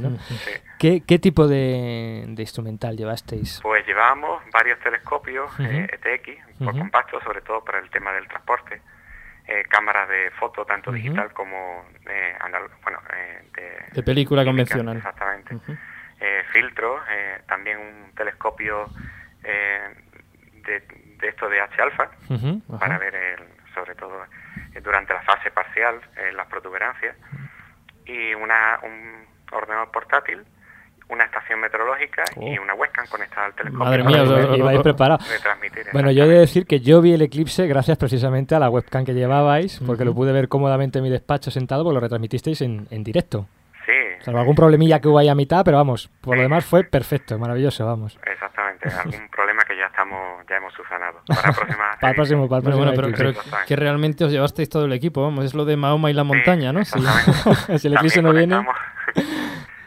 ¿no? Sí. ¿Qué, qué tipo de, de instrumental llevasteis? Pues llevábamos varios telescopios Ujú. eh, ETX, por Ujú. compacto, sobre todo para el tema del transporte. eh, cámaras de foto, tanto digital como eh, bueno, eh, de, De película convencional. Exactamente. Eh, filtros, eh, también un telescopio eh, de, de esto de H-alfa, para ver el- sobre todo eh, durante la fase parcial eh, las protuberancias, y una, un ordenador portátil, una estación meteorológica y Oh. una webcam conectada al telescopio. Madre mía, Ibais preparado. Bueno, yo he de decir que yo vi el eclipse gracias precisamente a la webcam que llevabais, porque lo pude ver cómodamente en mi despacho sentado, porque lo retransmitisteis en, en directo. Sí, Salvo algún problemilla que hubo ahí a mitad, pero vamos, por lo demás fue perfecto, maravilloso, vamos. exactamente. Algún problema estamos ya hemos subsanado. Para la próxima Para el próximo, para el Bueno, próximo bueno, pero, pero eclipse. que realmente os llevasteis todo el equipo, vamos, es lo de Mahoma y la montaña, ¿no? Sí. si el eclipse no viene...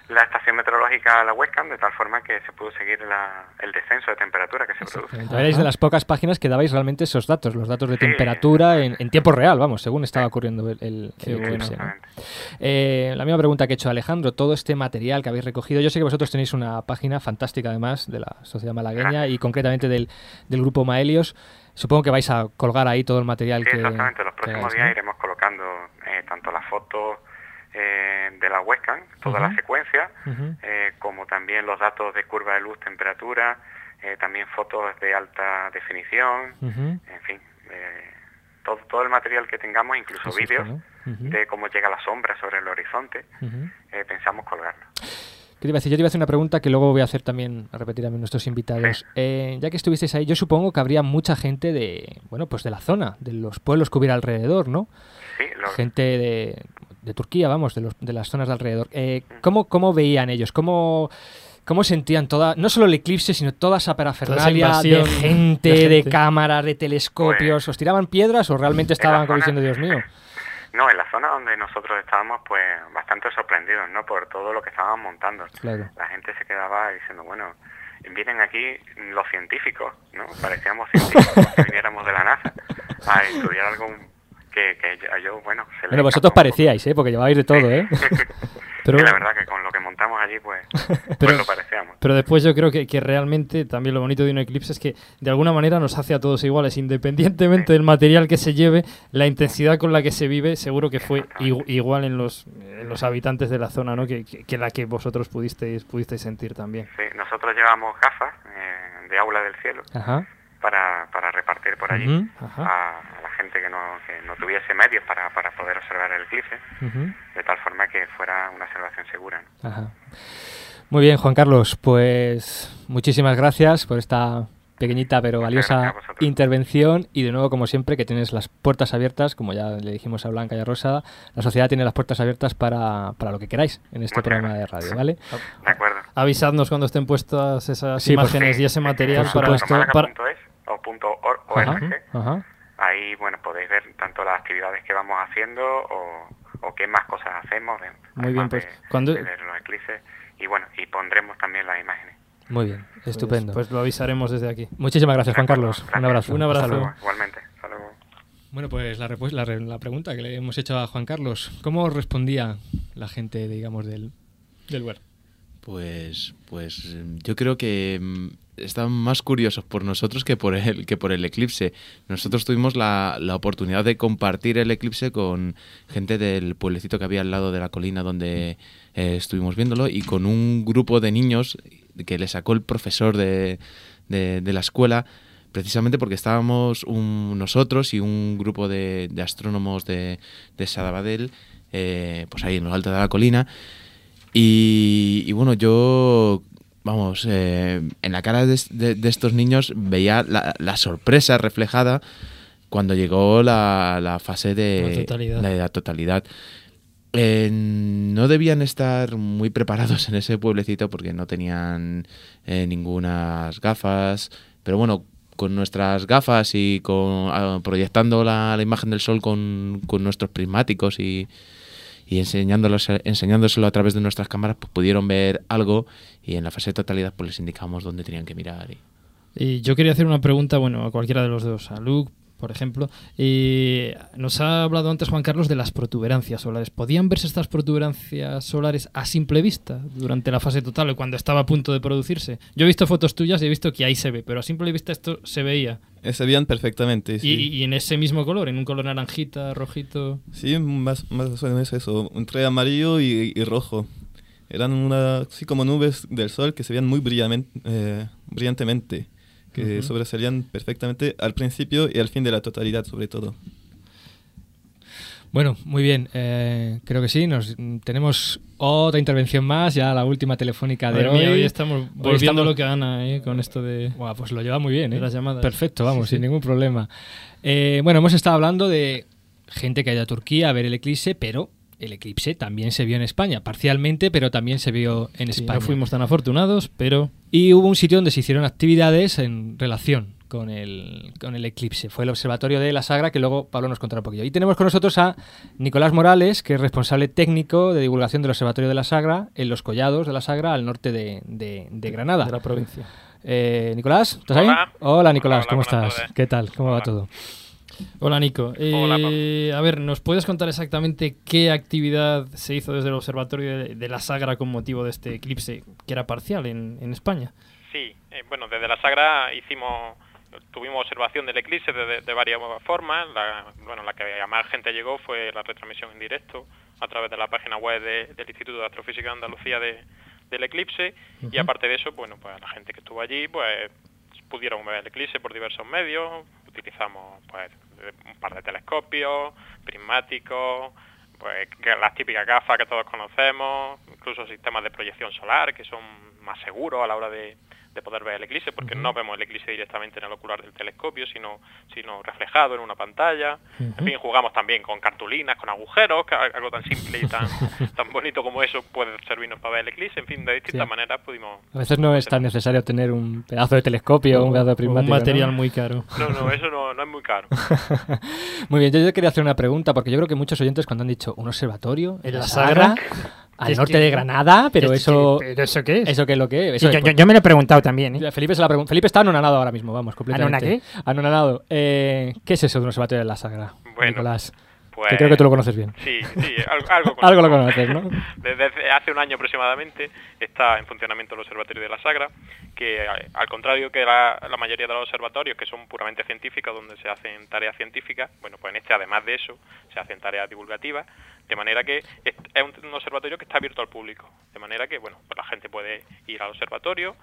la estación meteorológica a la webcam, de tal forma que se pudo seguir la- el descenso de temperatura que se produce. Erais de las pocas páginas que dabais realmente esos datos, los datos de temperatura en, en tiempo real, vamos, según estaba ocurriendo el, el- ¿no? Eh, la misma pregunta que he hecho a Alejandro, todo este material que habéis recogido, yo sé que vosotros tenéis una página fantástica además de la Sociedad Malagueña y concretamente del, del grupo Maelios. Supongo que vais a colgar ahí todo el material Sí, que... exactamente. Los que próximos hagáis, días ¿no? iremos colocando eh, tanto las fotos eh, de la webcam, toda Ujú. la secuencia, eh, como también los datos de curva de luz, temperatura, eh, también fotos de alta definición, en fin, todo, todo el material que tengamos, incluso vídeos de cómo llega la sombra sobre el horizonte, pensamos colgarlo. ¿Qué te iba a decir? Yo te iba a hacer una pregunta que luego voy a hacer también, a repetir a nuestros invitados. Eh, ya que estuvisteis ahí, yo supongo que habría mucha gente de, bueno, pues de la zona, de los pueblos que hubiera alrededor, ¿no? Sí, lo- Gente de, de Turquía, vamos, de, los, de las zonas de alrededor. Eh, ¿cómo, ¿Cómo veían ellos? ¿Cómo, cómo sentían toda, no solo el eclipse, sino toda esa parafernalia de invasión gente, de de, gente. cámaras, de telescopios? ¿Os tiraban piedras o realmente estaban como diciendo, Dios mío? No, en la zona donde nosotros estábamos, pues bastante sorprendidos, ¿no? Por todo lo que estaban montando. Claro. La gente se quedaba diciendo, bueno, vienen aquí los científicos, ¿no? Parecíamos científicos que viniéramos de la NASA a estudiar algo que, que yo- bueno, se Bueno, vosotros parecíais, ¿eh? Porque llevabais de todo, ¿eh? Pero- la verdad que con lo que montamos allí, pues, pues Pero- lo parecíamos. Pero después yo creo que, que realmente también lo bonito de un eclipse es que de alguna manera nos hace a todos iguales, independientemente del material que se lleve, la intensidad con la que se vive seguro que fue igu- igual en los, en los habitantes de la zona, ¿no? Que, que- que la que vosotros pudisteis, pudisteis sentir también. Sí, nosotros llevábamos gafas eh, de aula del cielo Ajá. para, para repartir por allí a la gente que no, que no tuviese medios para, para poder observar el eclipse, Ujú. de tal forma que fuera una observación segura. ¿no? Ajá. Muy bien, Juan Carlos, pues muchísimas gracias por esta pequeñita pero valiosa intervención y de nuevo, como siempre, que tienes las puertas abiertas, como ya le dijimos a Blanca y a Rosa, la sociedad tiene las puertas abiertas para, para lo que queráis en este programa de radio, ¿vale? De acuerdo. Avisadnos cuando estén puestas esas Sí, imágenes y ese material por para, supuesto. para- o punto or- Ajá, org. ajá. Ahí, bueno, podéis ver tanto las actividades que vamos haciendo o, o qué más cosas hacemos, de- Muy bien, pues, de- cuando- de ver los eclipses. Y bueno, y pondremos también las imágenes. Muy bien, Pues- estupendo. Pues, lo avisaremos desde aquí. Muchísimas gracias, Juan Carlos. Un abrazo. Un Hasta abrazo. luego. Igualmente. Hasta luego. Bueno, pues la, la, re- la pregunta que le hemos hecho a Juan Carlos, ¿cómo respondía la gente, digamos, del, del lugar? Pues, pues yo creo que mm, están más curiosos por nosotros que por el, que por el eclipse. Nosotros tuvimos la, la oportunidad de compartir el eclipse con gente del pueblecito que había al lado de la colina donde eh, estuvimos viéndolo y con un grupo de niños que le sacó el profesor de, de- la escuela precisamente porque estábamos un- nosotros y un grupo de, de astrónomos de, de Sadabadell, eh, pues ahí en lo alto de la colina. Y, y bueno, yo, vamos, eh, en la cara de, de- de estos niños veía la, la sorpresa reflejada cuando llegó la, la fase de La totalidad. de la totalidad. Eh, no debían estar muy preparados en ese pueblecito porque no tenían eh, ningunas gafas, pero bueno, con nuestras gafas y con, ah, proyectando la, la imagen del sol con, con nuestros prismáticos y, y enseñándolos, enseñándoselo a través de nuestras cámaras, pues pudieron ver algo y en la fase de totalidad pues les indicamos dónde tenían que mirar. y- Y yo quería hacer una pregunta, bueno, a cualquiera de los dos, a Luke, por ejemplo. Y nos ha hablado antes Juan Carlos de las protuberancias solares. ¿Podían verse estas protuberancias solares a simple vista durante la fase total o cuando estaba a punto de producirse? Yo he visto fotos tuyas y he visto que ahí se ve, pero a simple vista esto se veía. Eh, Se veían perfectamente, sí. Y, y en ese mismo color, en un color naranjita, rojito. Sí, más, más o menos eso, entre amarillo y, y rojo. Eran una, así como nubes del sol que se veían muy eh, brillantemente, que sobresalían perfectamente al principio y al fin de la totalidad, sobre todo. Bueno, muy bien. eh, creo que sí. Nos, tenemos otra intervención más, ya la última telefónica de hoy. mía, hoy estamos Hoy volviendo estamos- lo que gana eh, con esto de... Buah, pues lo lleva muy bien, ¿eh? las llamadas. Perfecto, vamos, Sí, sin sí. ningún problema. Eh, bueno, hemos estado hablando de gente que ha ido a Turquía a ver el eclipse, pero el eclipse también se vio en España, parcialmente, pero también se vio en Sí, España. no fuimos tan afortunados, pero... Y hubo un sitio donde se hicieron actividades en relación con el, con el eclipse. Fue el observatorio de la Sagra que luego Pablo nos contará un poquillo. Y tenemos con nosotros a Nicolás Morales, que es responsable técnico de divulgación del observatorio de la Sagra en los Collados de la Sagra al norte de, de- de Granada. De la provincia. Eh, Nicolás, ¿estás Hola. ahí? Hola Nicolás, Hola, ¿cómo estás? tardes. ¿Qué tal? ¿Cómo va todo? Hola Nico. Eh, a ver, ¿nos puedes contar exactamente qué actividad se hizo desde el observatorio de, de la Sagra con motivo de este eclipse que era parcial en, en España? Sí, eh, bueno, desde la Sagra hicimos, tuvimos observación del eclipse de, de- de varias formas. La, bueno, la que a más gente llegó fue la retransmisión en directo a través de la página web de- del Instituto de Astrofísica de Andalucía de- del eclipse. Y aparte de eso, bueno, pues la gente que estuvo allí, pues pudieron ver el eclipse por diversos medios. Utilizamos, pues, un par de telescopios, prismáticos, pues las típicas gafas que todos conocemos, incluso sistemas de proyección solar que son más seguros a la hora de, de poder ver el eclipse, porque Ujú. no vemos el eclipse directamente en el ocular del telescopio, sino, sino reflejado en una pantalla. En Ujú. fin, jugamos también con cartulinas, con agujeros, algo tan simple y tan, tan bonito como eso puede servirnos para ver el eclipse. En fin, de distintas Sí. maneras pudimos... A veces no es tan necesario tener un pedazo de telescopio o un pedazo de prismático. un material ¿no? muy caro. No, no, eso no, no es muy caro. Muy bien, yo yo quería hacer una pregunta porque yo creo que muchos oyentes cuando han dicho un observatorio ¿En la la Sagra, Sagra? Al Es norte que- de Granada, pero es eso que- ¿pero eso qué es? ¿Eso qué es lo que es? Eso yo, es, yo- yo me lo he preguntado también, ¿eh? Felipe, se la pregun- Felipe está anonadado ahora mismo, vamos, completamente. ¿Anona qué? Anonadado. Eh, ¿Qué es eso de un observatorio de la Sagra? Bueno, Nicolás. Pues- Que creo que tú lo conoces bien. Sí, sí, algo, algo, Algo lo conoces, ¿no? Desde hace un año aproximadamente está en funcionamiento el Observatorio de la Sagra, que eh, al contrario que la, la mayoría de los observatorios, que son puramente científicos, donde se hacen tareas científicas, bueno, pues en este, además de eso, se hacen tareas divulgativas, de manera que es es un, un observatorio que está abierto al público, de manera que, bueno, pues la gente puede ir al observatorio,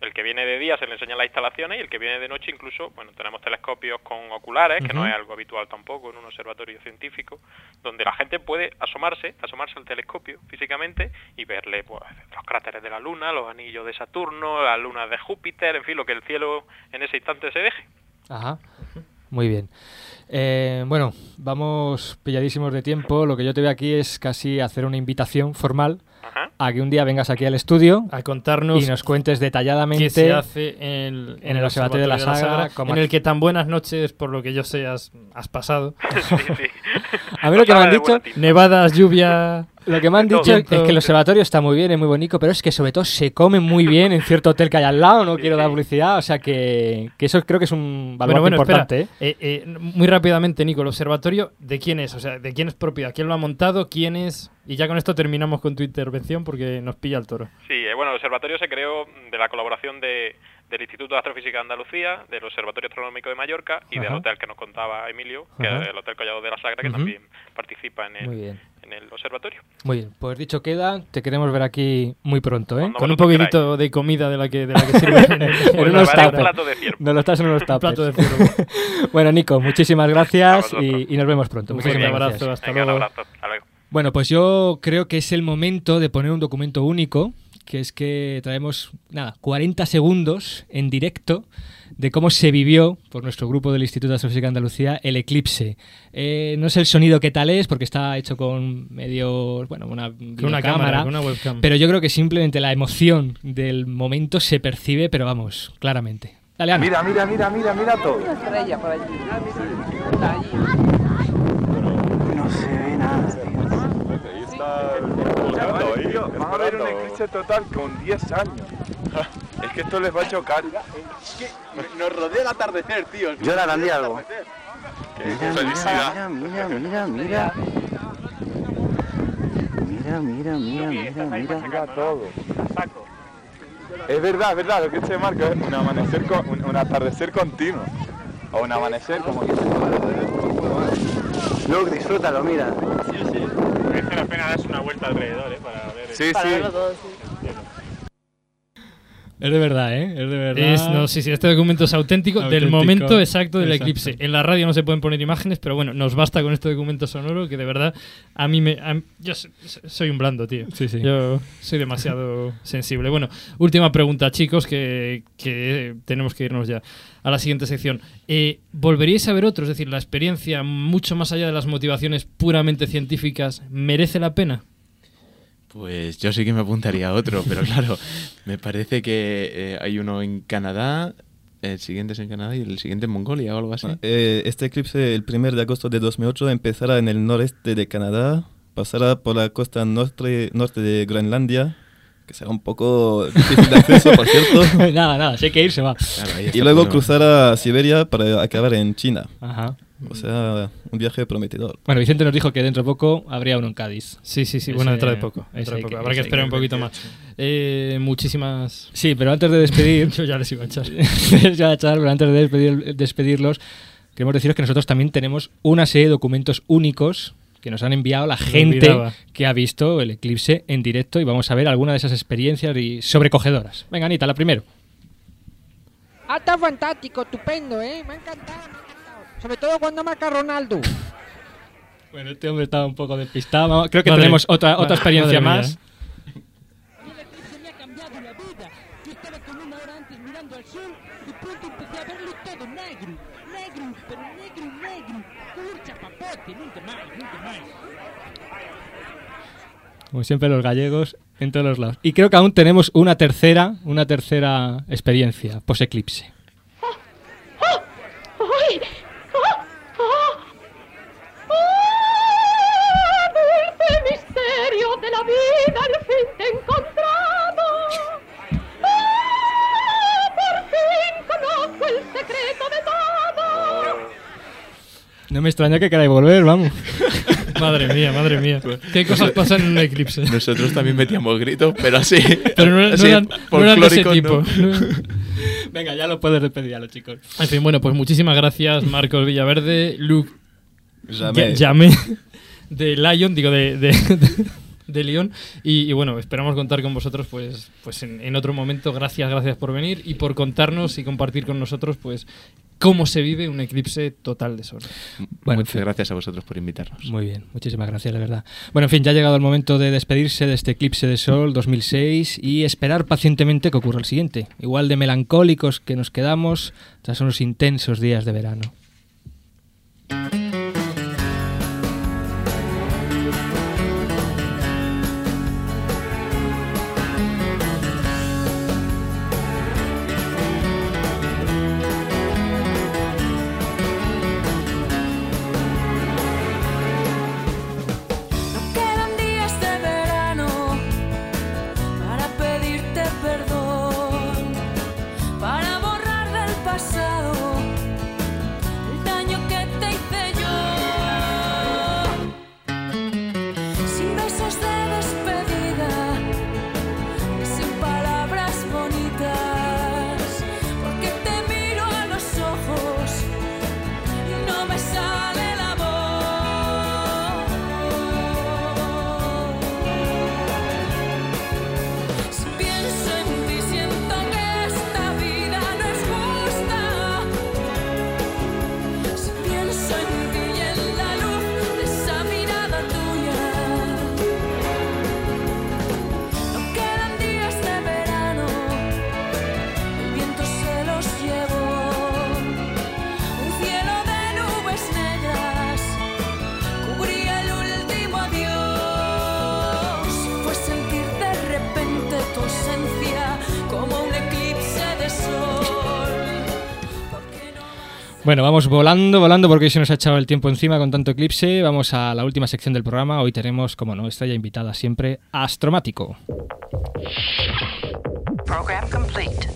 el que viene de día se le enseñan las instalaciones y el que viene de noche incluso, bueno, tenemos telescopios con oculares, que no es algo habitual tampoco en un observatorio científico, donde la gente puede asomarse, asomarse al telescopio físicamente y verle pues, los cráteres de la Luna, los anillos de Saturno, las lunas de Júpiter, en fin, lo que el cielo en ese instante se deje. Ajá. Muy bien. Eh, bueno, vamos pilladísimos de tiempo. Lo que yo te veo aquí es casi hacer una invitación formal a que un día vengas aquí al estudio a contarnos y nos cuentes detalladamente qué se hace en el, en el Observatorio de la Sagra, como en el que tan buenas noches, por lo que yo sé, has, has pasado. A ver lo que me han dicho. Nevadas, lluvia. Lo que me han dicho es que el observatorio está muy bien, es muy bonito, pero es que sobre todo se come muy bien en cierto hotel que hay al lado. No quiero dar publicidad, o sea que, que eso creo que es un valor Bueno, bueno, importante. espera. Eh, eh, muy rápidamente, Nico, ¿el observatorio de quién es? O sea, ¿de quién es propiedad? ¿Quién lo ha montado? ¿Quién es? Y ya con esto terminamos con tu intervención porque nos pilla el toro. Sí, eh, bueno, el observatorio se creó de la colaboración de, del Instituto de Astrofísica de Andalucía, del Observatorio Astronómico de Mallorca y del hotel que nos contaba Emilio, que Ajá. es el Hotel Collado de la Sagra, que también participa en el, Muy bien. En el observatorio. Muy bien, pues dicho queda, te queremos ver aquí muy pronto, ¿eh? Con un poquitito de comida de la que, de la que sirve en, el- en en unos la tuppers. plato Nos lo estás en unos Un plato de tuppers. bueno, Nico, muchísimas gracias y, y nos vemos pronto. Un Muchísimas abrazo, gracias. hasta Venga, un luego. abrazo, hasta luego. Bueno, pues yo creo que es el momento de poner un documento único, que es que traemos, nada, 40 segundos en directo de cómo se vivió por nuestro grupo del Instituto de Astrofísica de Andalucía el eclipse. Eh, no sé el sonido qué tal es, porque está hecho con medio, bueno, una, una cámara, una webcam. pero yo creo que simplemente la emoción del momento se percibe, pero vamos, claramente. Dale, Ana. Mira, mira, mira, mira, mira todo. Una estrella por allí. Está allí. No se ve nada. Ahí está Un eclipse total con 10 años. Es que esto les va a chocar. Nos rodea el atardecer, tío. Yo le aprendí algo. Qué felicidad. Mira, mira, mira. Mira, mira, mira, mira, mira. Mira todo. Es verdad, es verdad, lo que se marca es un amanecer, con- un, un atardecer continuo. O un amanecer, como que Luego disfrútalo, mira. Sí, sí. Merece la pena darse una vuelta alrededor, ¿eh? Para ver. Sí, Para sí. verlo todo, Es de verdad, ¿eh? Es de verdad. Es, no, sí, sí, este documento es auténtico, del momento exacto del Exacto. eclipse. En la radio no se pueden poner imágenes, pero bueno, nos basta con este documento sonoro que de verdad a mí me... a- yo so- soy un blando, tío. Sí, sí. Yo soy demasiado sensible. Bueno, última pregunta, chicos, que, que tenemos que irnos ya a la siguiente sección. Eh, ¿Volveríais a ver otro? Es decir, la experiencia, mucho más allá de las motivaciones puramente científicas, ¿merece la pena? Pues yo sí que me apuntaría a otro, pero claro, me parece que eh, hay uno en Canadá, El siguiente es en Canadá y el siguiente en Mongolia o algo así. Eh, este eclipse, el 1 de agosto de 2008, empezará en el noreste de Canadá, pasará por la costa norte, norte de Groenlandia, que será un poco difícil de acceso, por cierto. nada, nada, si hay que ir, se va. y luego cruzará a Siberia para acabar en China. Ajá. O sea, un viaje prometedor. Bueno, Vicente nos dijo que dentro de poco habría uno en Cádiz. Sí, sí, sí. Bueno, dentro de poco. ese dentro de hay poco. que- Habrá que esperar un poquito más. Eh, muchísimas. Sí, pero antes de despedir. Yo ya les iba a echar. les iba a echar, pero antes de despedir- despedirlos, queremos deciros que nosotros también tenemos una serie de documentos únicos que nos han enviado la gente que ha visto el eclipse en directo y vamos a ver alguna de esas experiencias y sobrecogedoras. Venga, Anita, la primero. Ah, está fantástico, estupendo, ¿eh? Me ha encantado, me ha encantado. Sobre todo cuando marca Ronaldo. Bueno, este hombre estaba un poco despistado. Vamos- Creo que Madre- tenemos otra, otra experiencia mía, más. ¿eh? como una hora antes mirando al sol y pronto empecé a verlo todo negro. Negro, pero negro, negro. Color chapapote, nunca más, nunca más. Como siempre los gallegos en todos los lados. Y creo que aún tenemos una tercera, una tercera experiencia post-eclipse. ¡Ay! Extraña que queráis volver, vamos. Madre mía, madre mía. ¿Qué cosas pasan en un eclipse? Nosotros también metíamos gritos, pero así. Pero no, no así eran, no eran de ese tipo. Venga, ya lo puedes despedir a los chicos. En fin, bueno, pues muchísimas gracias, Marcos Villaverde, Luke Llamé, de Lion, digo, de, de, de- de León. Y, y bueno, esperamos contar con vosotros pues, pues en, en otro momento. Gracias, gracias por venir y por contarnos y compartir con nosotros pues cómo se vive un eclipse total de sol. Bueno, Muchas gracias a vosotros por invitarnos. Muy bien, muchísimas gracias, de verdad. Bueno, en fin, ya ha llegado el momento de despedirse de este eclipse de sol 2006 y esperar pacientemente que ocurra el siguiente. Igual de melancólicos que nos quedamos tras unos intensos días de verano. Bueno, vamos volando, volando porque hoy se nos ha echado el tiempo encima con tanto eclipse. Vamos a la última sección del programa. Hoy tenemos, como no, estrella invitada siempre, Astromático. Program complete.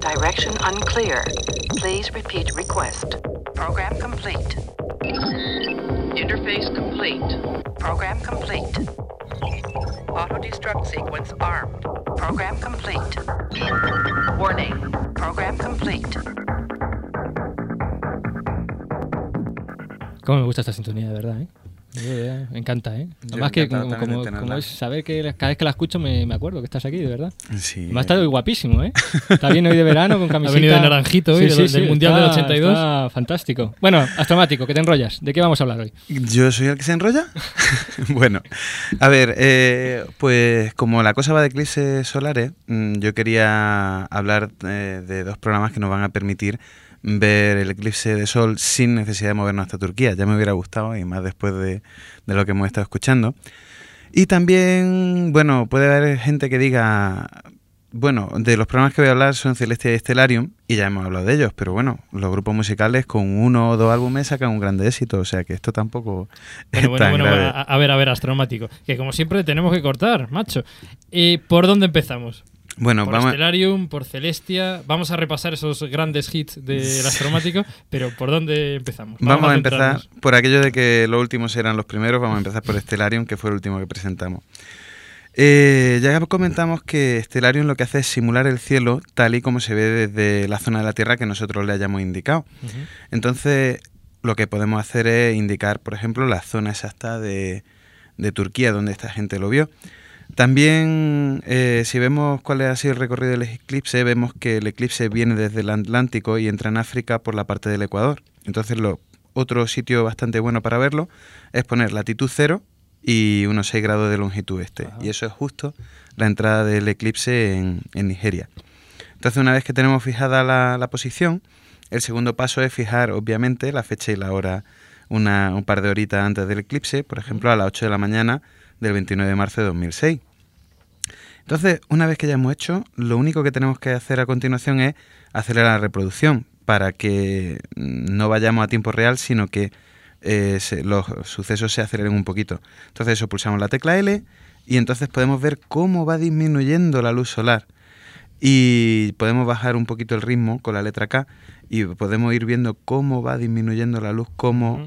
Direction unclear. Please repeat request. Program complete. Interface complete. Program complete. Auto destruct sequence armed. Program complete. Warning. Program complete. Cómo me gusta esta sintonía, de verdad, ¿eh? Me encanta, ¿eh? Además que como, es saber que cada vez que la escucho me, me acuerdo que estás aquí, de verdad. Sí. Me ha estado guapísimo, ¿eh? Está bien hoy de verano con camiseta. venido de naranjito hoy, del- del Mundial del 82. Está fantástico. Bueno, Astromático, que te enrollas. ¿De qué vamos a hablar hoy? ¿Yo soy el que se enrolla? bueno, a ver, eh, pues como la cosa va de eclipses solares, mm, yo quería hablar eh, de dos programas que nos van a permitir ver el eclipse de sol sin necesidad de movernos hasta Turquía. Ya me hubiera gustado y más después de, de lo que hemos estado escuchando. Y también, bueno, puede haber gente que diga, bueno, de los programas que voy a hablar son Celestia y Stellarium, y ya hemos hablado de ellos, pero bueno, los grupos musicales con uno o dos álbumes sacan un grande éxito, o sea que esto tampoco es Bueno, tan bueno, grave. a, a ver, a ver, astromático. Que como siempre tenemos que cortar, macho. Eh, ¿Por dónde empezamos? Bueno, por vamos- Stellarium, por Celestia. Vamos a repasar esos grandes hits del astromático, pero ¿por dónde empezamos? Vamos, a empezar por aquello de que los últimos eran los primeros, vamos a empezar por Stellarium, que fue el último que presentamos. Eh, ya comentamos que Stellarium lo que hace es simular el cielo tal y como se ve desde la zona de la Tierra que nosotros le hayamos indicado. Entonces, lo que podemos hacer es indicar, por ejemplo, la zona exacta de, de Turquía donde esta gente lo vio. También, eh, si vemos cuál ha sido el recorrido del eclipse, vemos que el eclipse viene desde el Atlántico y entra en África por la parte del Ecuador. Entonces, lo, otro sitio bastante bueno para verlo es poner latitud cero y unos 6 grados de longitud este. Y eso es justo la entrada del eclipse en, en Nigeria. Entonces, una vez que tenemos fijada la, la posición, el segundo paso es fijar, obviamente, la fecha y la hora una, un par de horitas antes del eclipse, por ejemplo, a las 8 de la mañana del 29 de marzo de 2006. Entonces, una vez que ya hemos hecho, lo único que tenemos que hacer a continuación es acelerar la reproducción para que no vayamos a tiempo real, sino que eh, se- los sucesos se aceleren un poquito. Entonces, eso pulsamos la tecla L y entonces podemos ver cómo va disminuyendo la luz solar. Y podemos bajar un poquito el ritmo con la letra K y podemos ir viendo cómo va disminuyendo la luz, cómo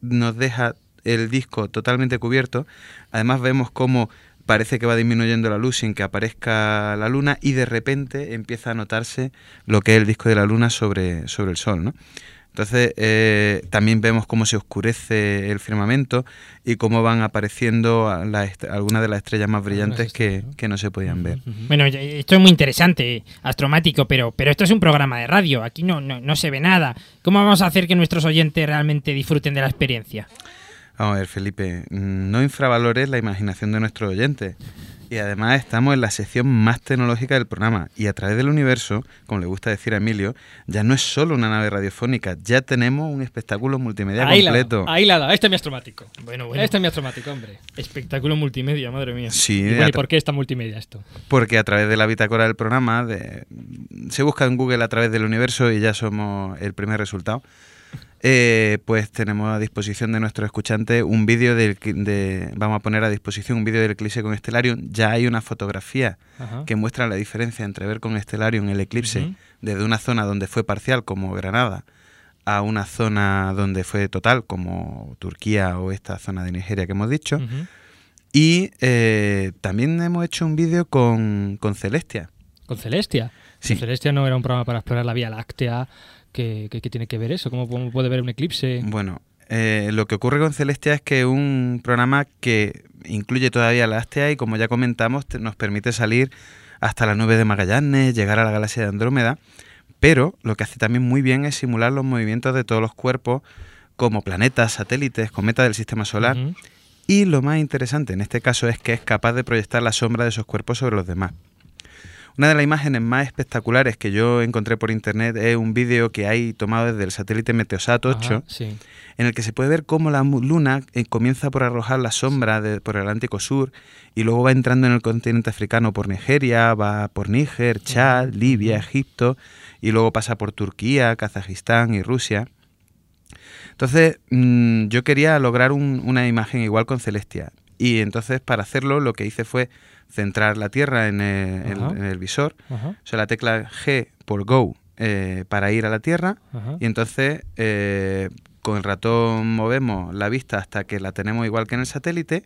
nos deja el disco totalmente cubierto. Además vemos cómo parece que va disminuyendo la luz sin que aparezca la luna y de repente empieza a notarse lo que es el disco de la luna sobre, sobre el sol, ¿no? Entonces eh, también vemos cómo se oscurece el firmamento y cómo van apareciendo algunas de las estrellas más brillantes que, que no se podían ver. Bueno, esto es muy interesante, astromático, pero, pero esto es un programa de radio, aquí no, no, no se ve nada. ¿Cómo vamos a hacer que nuestros oyentes realmente disfruten de la experiencia? Vamos a ver, Felipe, mm, no infravalores la imaginación de nuestros oyentes. Y además estamos en la sección más tecnológica del programa. Y a través del universo, como le gusta decir a Emilio, ya no es solo una nave radiofónica, ya tenemos un espectáculo multimedia Ahí la, completo. ahí la da. Este es mi astromático. Bueno, bueno. Este es mi astromático, hombre. Espectáculo multimedia, madre mía. Sí, Y, bueno, ¿y por qué esta multimedia esto? Porque a través de la bitácora del programa de- se busca en Google a través del universo y ya somos el primer resultado. Eh, pues tenemos a disposición de nuestros escuchantes un vídeo del de vamos a poner a disposición un vídeo del eclipse con Stellarium. Ya hay una fotografía Ajá. que muestra la diferencia entre ver con Stellarium el eclipse desde una zona donde fue parcial como Granada a una zona donde fue total como Turquía o esta zona de Nigeria que hemos dicho. Y eh, también hemos hecho un vídeo con, con Celestia. ¿Con Celestia? Sí. ¿Con Celestia no era un programa para explorar la Vía Láctea? ¿Qué, qué- qué tiene que ver eso? ¿Cómo, puede ver un eclipse? Bueno, eh, lo que ocurre con Celestia es que un programa que incluye todavía la Láctea y como ya comentamos te- nos permite salir hasta las nubes de Magallanes, llegar a la galaxia de Andrómeda, pero lo que hace también muy bien es simular los movimientos de todos los cuerpos como planetas, satélites, cometas del sistema solar. Y lo más interesante en este caso es que es capaz de proyectar la sombra de esos cuerpos sobre los demás. Una de las imágenes más espectaculares que yo encontré por internet es un vídeo que hay tomado desde el satélite Meteosat 8, Ajá, sí. en el que se puede ver cómo la luna eh, comienza por arrojar la sombra de- por el Atlántico Sur y luego va entrando en el continente africano por Nigeria, va por Níger, Chad, Libia, Egipto y luego pasa por Turquía, Kazajistán y Rusia. Entonces, mm, yo quería lograr un- una imagen igual con Celestia. Y entonces, para hacerlo, lo que hice fue centrar la Tierra en el, en- Ajá. en el visor. Ajá. O sea, la tecla G por Go eh, para ir a la Tierra. Ajá. Y entonces, eh, con el ratón movemos la vista hasta que la tenemos igual que en el satélite.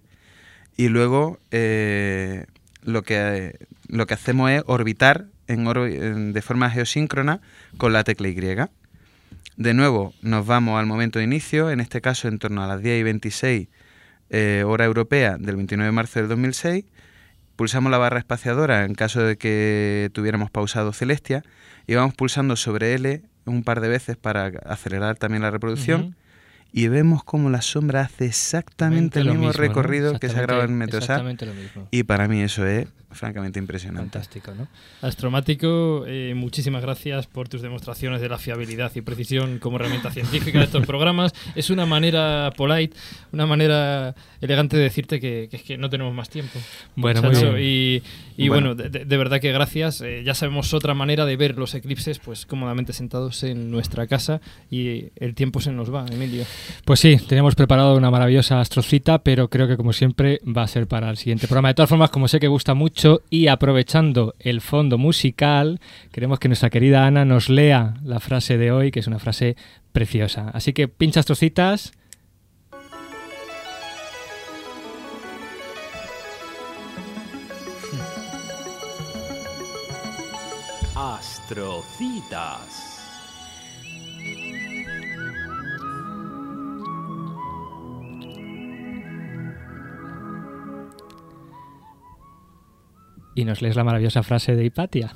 Y luego, eh, lo, que, lo que hacemos es orbitar en de forma geosíncrona con la tecla Y. De nuevo, nos vamos al momento de inicio, en este caso en torno a las 10 y 26 eh, hora europea del 29 de marzo del 2006. Pulsamos la barra espaciadora en caso de que tuviéramos pausado Celestia y vamos pulsando sobre L un par de veces para acelerar también la reproducción. Y vemos cómo la sombra hace exactamente el mismo recorrido que se ha grabado en Meteosat. exactamente lo mismo. Y para mí eso es francamente impresionante. Fantástico, ¿no? Astromático, eh, muchísimas gracias por tus demostraciones de la fiabilidad y precisión como herramienta científica de estos programas. Es una manera polite, una manera elegante de decirte que, que es que no tenemos más tiempo. Bueno, muy bien. Y, y Bueno. bueno, de, de verdad que gracias. Eh, ya sabemos otra manera de ver los eclipses, pues cómodamente sentados en nuestra casa y el tiempo se nos va, Emilio. Pues sí, teníamos preparado una maravillosa astrocita, pero creo que como siempre va a ser para el siguiente programa. De todas formas, como sé que gusta mucho y aprovechando el fondo musical, queremos que nuestra querida Ana nos lea la frase de hoy, que es una frase preciosa. Así que pincha astrocitas. Astrocitas. Y nos lees la maravillosa frase de Hipatia.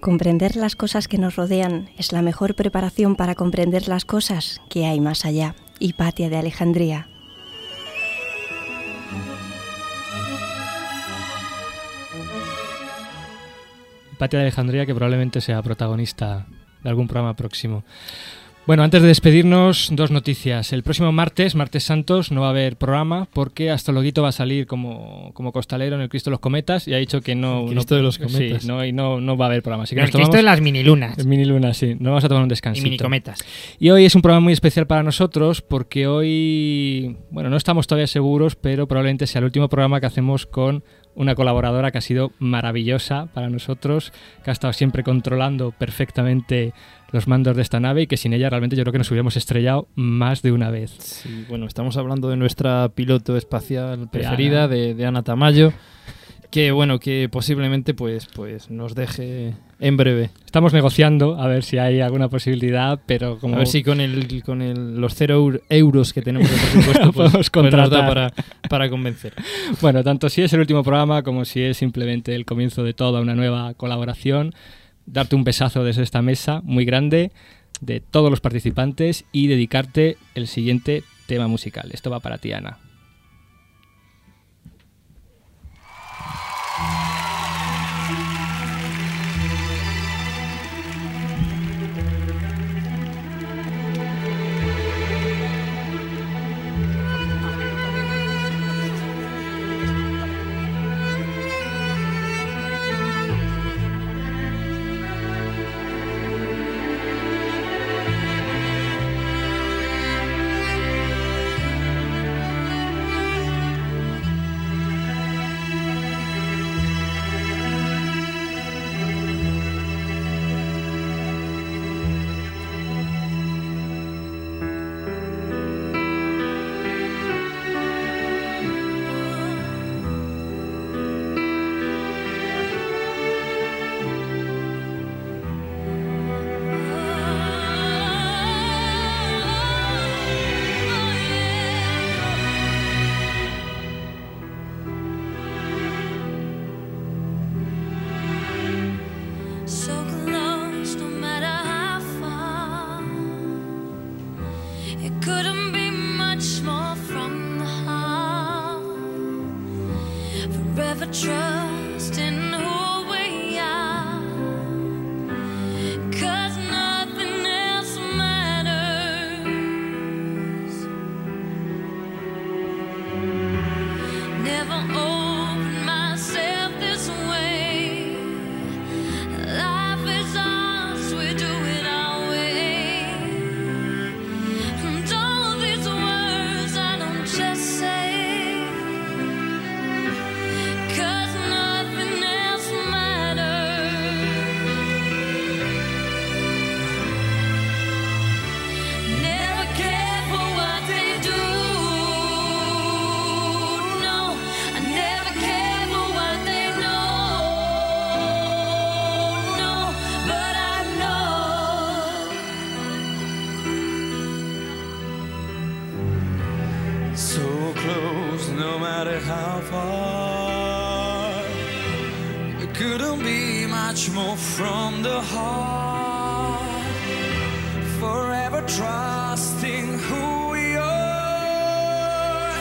Comprender las cosas que nos rodean es la mejor preparación para comprender las cosas que hay más allá. Hipatia de Alejandría. Hipatia de Alejandría, que probablemente sea protagonista de algún programa próximo. Bueno, antes de despedirnos, dos noticias. El próximo martes, martes santos, no va a haber programa porque Astrologuito va a salir como, como costalero en el Cristo de los Cometas y ha dicho que no... El Cristo no- de los Cometas. Sí, no, y no, no va a haber programa. Así que El Cristo de las minilunas. El minilunas, sí. Nos vamos a tomar un descanso. Y minicometas. Y hoy es un programa muy especial para nosotros porque hoy, bueno, no estamos todavía seguros, pero probablemente sea el último programa que hacemos con una colaboradora que ha sido maravillosa para nosotros, que ha estado siempre controlando perfectamente los mandos de esta nave y que sin ella realmente yo creo que nos hubiéramos estrellado más de una vez. Sí, bueno, estamos hablando de nuestra piloto espacial preferida, Ana. de, de Ana Tamayo, que bueno, que posiblemente pues, pues nos deje en breve. Estamos negociando a ver si hay alguna posibilidad, pero como... A ver si con el con el, los cero eur- euros que tenemos de presupuesto pues, Podemos pues contratar. para, para convencer. Bueno, tanto si es el último programa como si es simplemente el comienzo de toda una nueva colaboración, darte un besazo desde esta mesa muy grande de todos los participantes y dedicarte el siguiente tema musical. Esto va para ti, Ana. trusting who we are.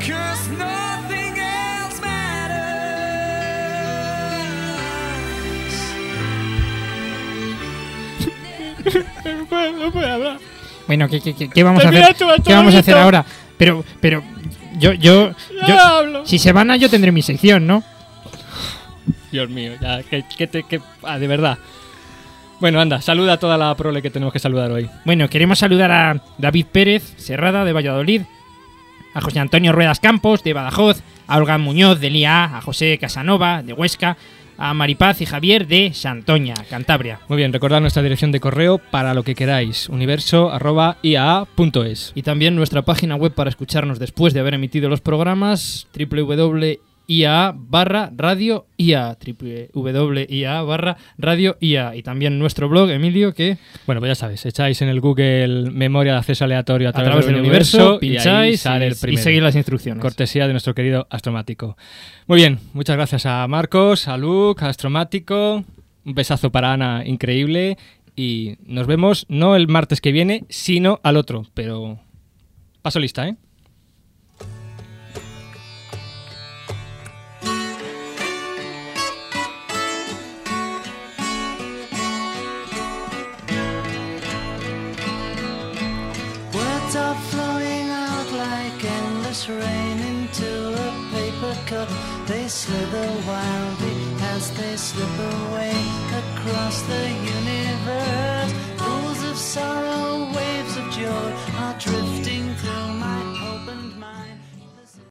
Cause nothing else matters. Bueno, ¿qué, qué, qué, vamos a hacer? ¿Qué vamos a hacer ahora? Pero, pero, yo, yo, si se van a, yo tendré mi sección, ¿no? Dios mío, ya, que, que, te, que ah, de verdad. Bueno, anda, saluda a toda la prole que tenemos que saludar hoy. Bueno, queremos saludar a David Pérez, Serrada, de Valladolid, a José Antonio Ruedas Campos, de Badajoz, a Olga Muñoz, de Lía, a José Casanova, de Huesca, a Maripaz y Javier, de Santoña, Cantabria. Muy bien, recordad nuestra dirección de correo para lo que queráis, universo.iaa.es. Y también nuestra página web para escucharnos después de haber emitido los programas www.ia barra radio ia www.ia barra radio ia y también nuestro blog Emilio que Bueno, pues ya sabéis, echáis en el Google memoria de acceso aleatorio a A través, del, del universo, universo, y pincháis sale y- seguid las instrucciones. Cortesía de nuestro querido astromático. Muy bien, muchas gracias a Marcos, a Luke, a astromático. Un besazo para Ana, increíble. Y nos vemos no el martes que viene, sino al otro. Pero paso lista, ¿eh? they slip away across the universe. Pools of sorrow, waves of joy are driven.